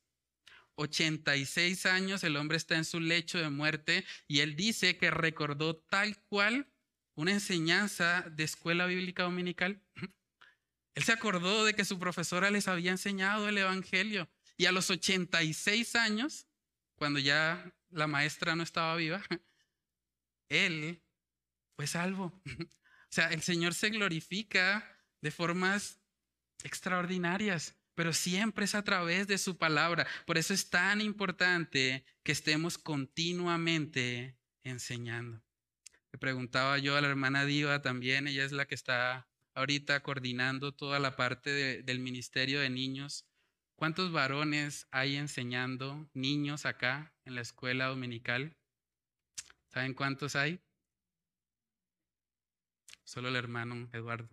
86 años, el hombre está en su lecho de muerte y él dice que recordó tal cual una enseñanza de escuela bíblica dominical. Él se acordó de que su profesora les había enseñado el Evangelio y a los 86 años, cuando ya la maestra no estaba viva, él fue salvo. O sea, el Señor se glorifica de formas extraordinarias, pero siempre es a través de su palabra. Por eso es tan importante que estemos continuamente enseñando. Le preguntaba yo a la hermana Diva también, ella es la que está ahorita coordinando toda la parte del Ministerio de Niños. ¿Cuántos varones hay enseñando niños acá en la escuela dominical? ¿Saben cuántos hay? Solo el hermano Eduardo.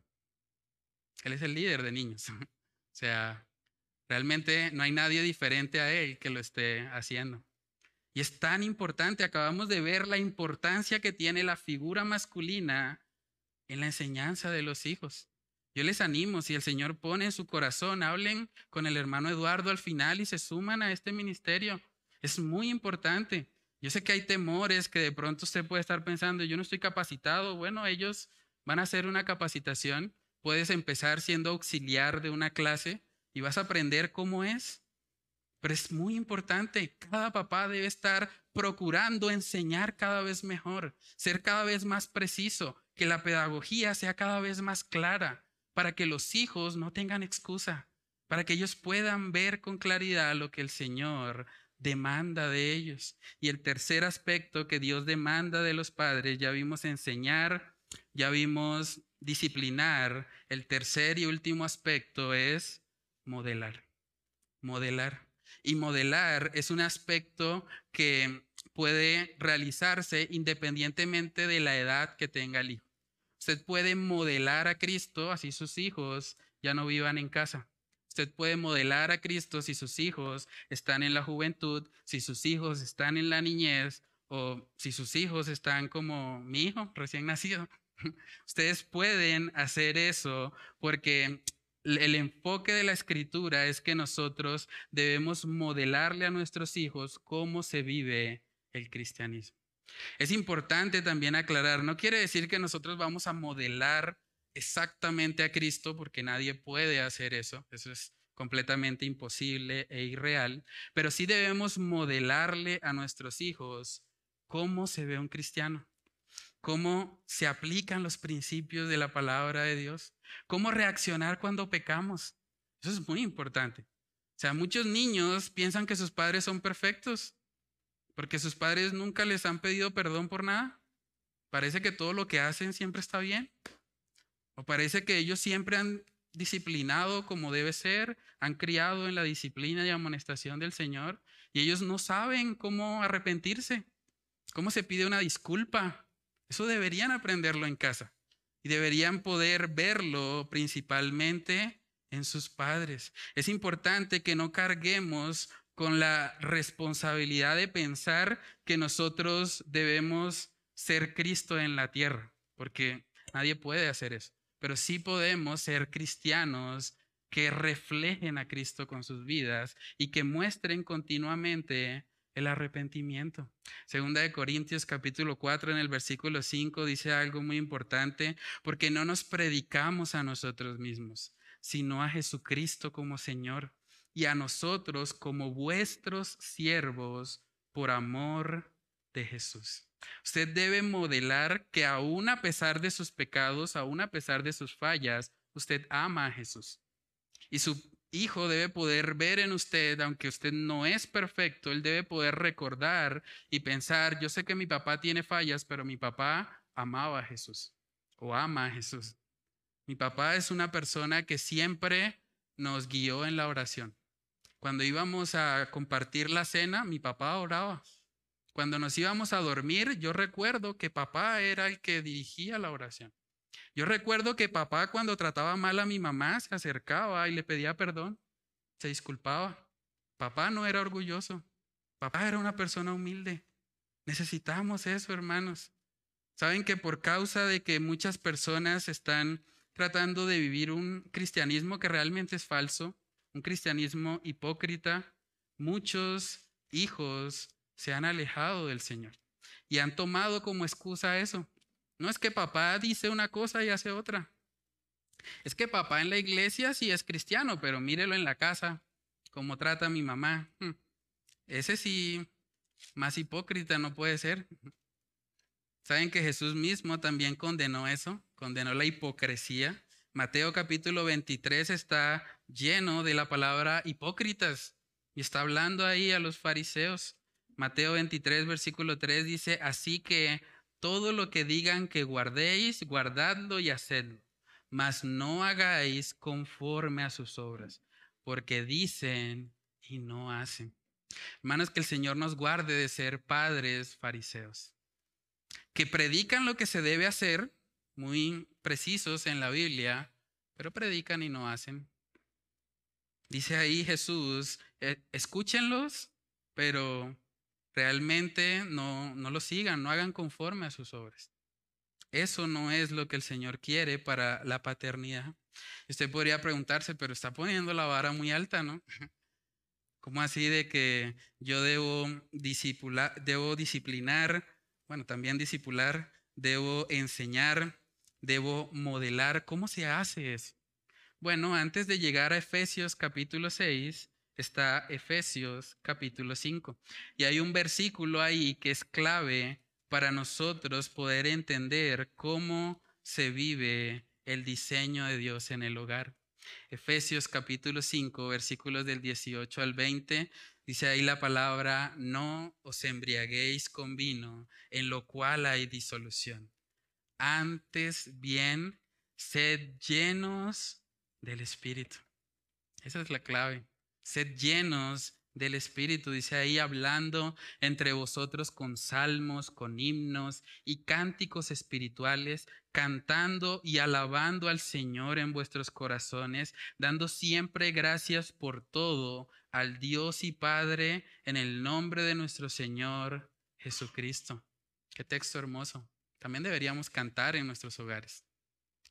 Él es el líder de niños. o sea, realmente no hay nadie diferente a él que lo esté haciendo. Y es tan importante, acabamos de ver la importancia que tiene la figura masculina en la enseñanza de los hijos. Yo les animo, si el Señor pone en su corazón, hablen con el hermano Eduardo al final y se suman a este ministerio. Es muy importante. Yo sé que hay temores que de pronto usted puede estar pensando, yo no estoy capacitado. Bueno, ellos van a hacer una capacitación. Puedes empezar siendo auxiliar de una clase y vas a aprender cómo es. Pero es muy importante, cada papá debe estar procurando enseñar cada vez mejor, ser cada vez más preciso, que la pedagogía sea cada vez más clara, para que los hijos no tengan excusa, para que ellos puedan ver con claridad lo que el Señor demanda de ellos. Y el tercer aspecto que Dios demanda de los padres, ya vimos enseñar, ya vimos disciplinar. El tercer y último aspecto es modelar. Modelar. Y modelar es un aspecto que puede realizarse independientemente de la edad que tenga el hijo. Usted puede modelar a Cristo, así sus hijos ya no vivan en casa. Usted puede modelar a Cristo si sus hijos están en la juventud, si sus hijos están en la niñez o si sus hijos están como mi hijo recién nacido. Ustedes pueden hacer eso porque el enfoque de la escritura es que nosotros debemos modelarle a nuestros hijos cómo se vive el cristianismo. Es importante también aclarar, no quiere decir que nosotros vamos a modelar exactamente a Cristo, porque nadie puede hacer eso, eso es completamente imposible e irreal, pero sí debemos modelarle a nuestros hijos cómo se ve un cristiano cómo se aplican los principios de la palabra de Dios, cómo reaccionar cuando pecamos. Eso es muy importante. O sea, muchos niños piensan que sus padres son perfectos porque sus padres nunca les han pedido perdón por nada. Parece que todo lo que hacen siempre está bien. O parece que ellos siempre han disciplinado como debe ser, han criado en la disciplina y amonestación del Señor y ellos no saben cómo arrepentirse, cómo se pide una disculpa, eso deberían aprenderlo en casa y deberían poder verlo principalmente en sus padres. Es importante que no carguemos con la responsabilidad de pensar que nosotros debemos ser Cristo en la tierra, porque nadie puede hacer eso, pero sí podemos ser cristianos que reflejen a Cristo con sus vidas y que muestren continuamente el arrepentimiento. Segunda de Corintios capítulo 4 en el versículo 5 dice algo muy importante, porque no nos predicamos a nosotros mismos, sino a Jesucristo como Señor y a nosotros como vuestros siervos por amor de Jesús. Usted debe modelar que aún a pesar de sus pecados, aún a pesar de sus fallas, usted ama a Jesús. Y su hijo debe poder ver en usted, aunque usted no es perfecto, él debe poder recordar y pensar, yo sé que mi papá tiene fallas, pero mi papá amaba a Jesús o ama a Jesús. Mi papá es una persona que siempre nos guió en la oración. Cuando íbamos a compartir la cena, mi papá oraba. Cuando nos íbamos a dormir, yo recuerdo que papá era el que dirigía la oración. Yo recuerdo que papá cuando trataba mal a mi mamá se acercaba y le pedía perdón, se disculpaba. Papá no era orgulloso, papá era una persona humilde. Necesitamos eso, hermanos. Saben que por causa de que muchas personas están tratando de vivir un cristianismo que realmente es falso, un cristianismo hipócrita, muchos hijos se han alejado del Señor y han tomado como excusa eso. No es que papá dice una cosa y hace otra. Es que papá en la iglesia sí es cristiano, pero mírelo en la casa, cómo trata a mi mamá. Hmm. Ese sí, más hipócrita no puede ser. ¿Saben que Jesús mismo también condenó eso? Condenó la hipocresía. Mateo capítulo 23 está lleno de la palabra hipócritas y está hablando ahí a los fariseos. Mateo 23, versículo 3 dice, así que todo lo que digan que guardéis, guardadlo y hacedlo, mas no hagáis conforme a sus obras, porque dicen y no hacen. Hermanos, que el Señor nos guarde de ser padres fariseos, que predican lo que se debe hacer, muy precisos en la Biblia, pero predican y no hacen. Dice ahí Jesús, eh, escúchenlos, pero realmente no, no lo sigan, no hagan conforme a sus obras. Eso no es lo que el Señor quiere para la paternidad. Usted podría preguntarse, pero está poniendo la vara muy alta, ¿no? ¿Cómo así de que yo debo, debo disciplinar, bueno, también discipular, debo enseñar, debo modelar? ¿Cómo se hace eso? Bueno, antes de llegar a Efesios capítulo 6, está Efesios capítulo 5. Y hay un versículo ahí que es clave para nosotros poder entender cómo se vive el diseño de Dios en el hogar. Efesios capítulo 5, versículos del 18 al 20, dice ahí la palabra, no os embriaguéis con vino, en lo cual hay disolución. Antes bien, sed llenos del Espíritu. Esa es la clave. Sed llenos del Espíritu, dice ahí, hablando entre vosotros con salmos, con himnos y cánticos espirituales, cantando y alabando al Señor en vuestros corazones, dando siempre gracias por todo al Dios y Padre en el nombre de nuestro Señor Jesucristo. Qué texto hermoso. También deberíamos cantar en nuestros hogares.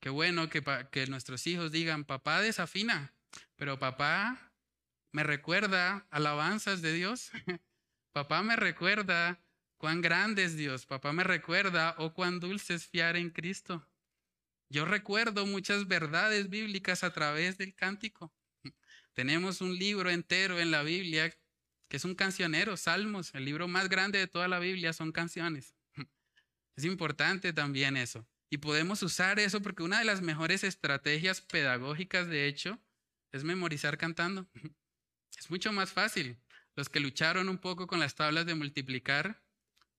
Qué bueno que, que nuestros hijos digan, papá desafina, pero papá me recuerda alabanzas de Dios. Papá me recuerda cuán grande es Dios. Papá me recuerda, oh, cuán dulce es fiar en Cristo. Yo recuerdo muchas verdades bíblicas a través del cántico. Tenemos un libro entero en la Biblia que es un cancionero, Salmos. El libro más grande de toda la Biblia son canciones. Es importante también eso. Y podemos usar eso porque una de las mejores estrategias pedagógicas, de hecho, es memorizar cantando. Es mucho más fácil. Los que lucharon un poco con las tablas de multiplicar,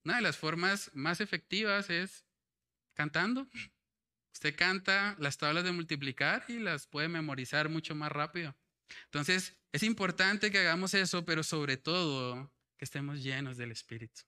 una de las formas más efectivas es cantando. Usted canta las tablas de multiplicar y las puede memorizar mucho más rápido. Entonces, es importante que hagamos eso, pero sobre todo que estemos llenos del Espíritu.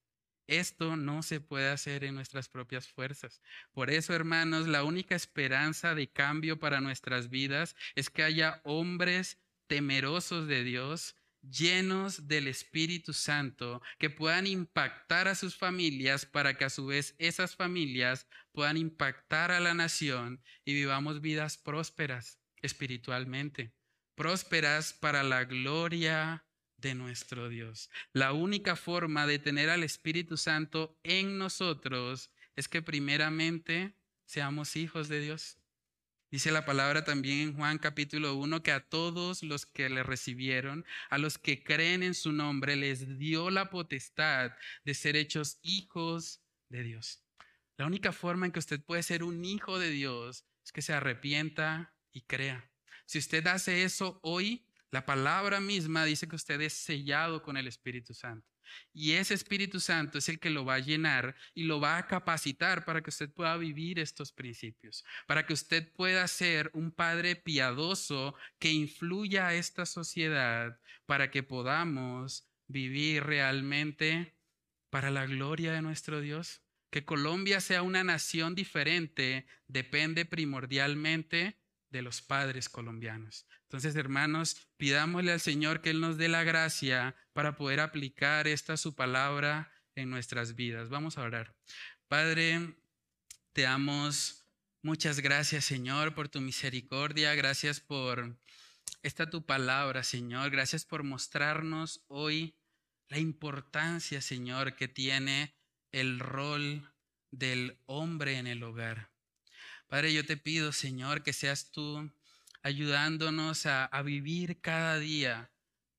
Esto no se puede hacer en nuestras propias fuerzas. Por eso, hermanos, la única esperanza de cambio para nuestras vidas es que haya hombres temerosos de Dios, llenos del Espíritu Santo, que puedan impactar a sus familias para que a su vez esas familias puedan impactar a la nación y vivamos vidas prósperas espiritualmente, prósperas para la gloria de nuestro Dios. La única forma de tener al Espíritu Santo en nosotros es que primeramente seamos hijos de Dios. Dice la palabra también en Juan capítulo 1 que a todos los que le recibieron, a los que creen en su nombre, les dio la potestad de ser hechos hijos de Dios. La única forma en que usted puede ser un hijo de Dios es que se arrepienta y crea. Si usted hace eso hoy, la palabra misma dice que usted es sellado con el Espíritu Santo. Y ese Espíritu Santo es el que lo va a llenar y lo va a capacitar para que usted pueda vivir estos principios, para que usted pueda ser un padre piadoso que influya a esta sociedad, para que podamos vivir realmente para la gloria de nuestro Dios. Que Colombia sea una nación diferente depende primordialmente de los padres colombianos. Entonces, hermanos, pidámosle al Señor que Él nos dé la gracia para poder aplicar esta su palabra en nuestras vidas. Vamos a orar. Padre, te damos muchas gracias, Señor, por tu misericordia. Gracias por esta tu palabra, Señor. Gracias por mostrarnos hoy la importancia, Señor, que tiene el rol del hombre en el hogar. Padre, yo te pido, Señor, que seas tú ayudándonos a, vivir cada día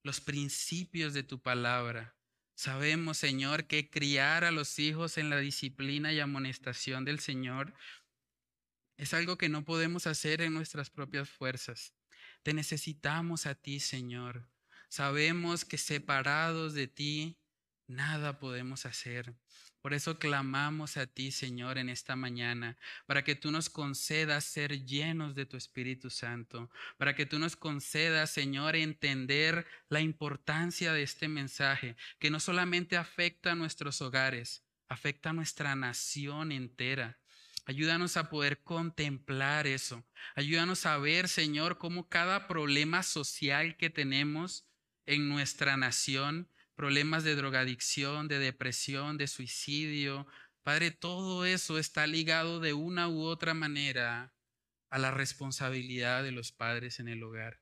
los principios de tu palabra. Sabemos, Señor, que criar a los hijos en la disciplina y amonestación del Señor es algo que no podemos hacer en nuestras propias fuerzas. Te necesitamos a ti, Señor. Sabemos que separados de ti, nada podemos hacer. Por eso clamamos a ti, Señor, en esta mañana, para que tú nos concedas ser llenos de tu Espíritu Santo, para que tú nos concedas, Señor, entender la importancia de este mensaje, que no solamente afecta a nuestros hogares, afecta a nuestra nación entera. Ayúdanos a poder contemplar eso. Ayúdanos a ver, Señor, cómo cada problema social que tenemos en nuestra nación, problemas de drogadicción, de depresión, de suicidio. Padre, todo eso está ligado de una u otra manera a la responsabilidad de los padres en el hogar.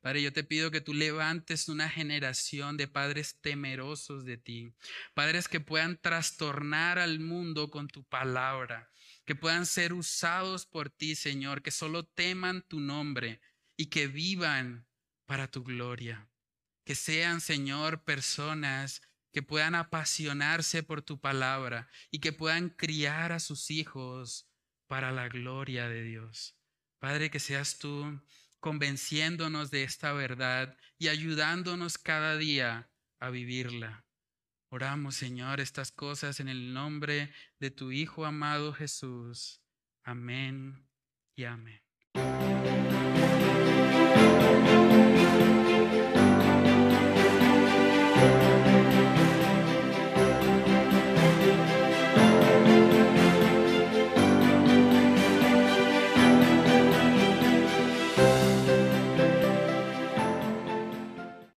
Padre, yo te pido que tú levantes una generación de padres temerosos de ti, padres que puedan trastornar al mundo con tu palabra, que puedan ser usados por ti, Señor, que solo teman tu nombre y que vivan para tu gloria. Que sean, Señor, personas que puedan apasionarse por tu palabra y que puedan criar a sus hijos para la gloria de Dios. Padre, que seas tú convenciéndonos de esta verdad y ayudándonos cada día a vivirla. Oramos, Señor, estas cosas en el nombre de tu Hijo amado Jesús. Amén y amén.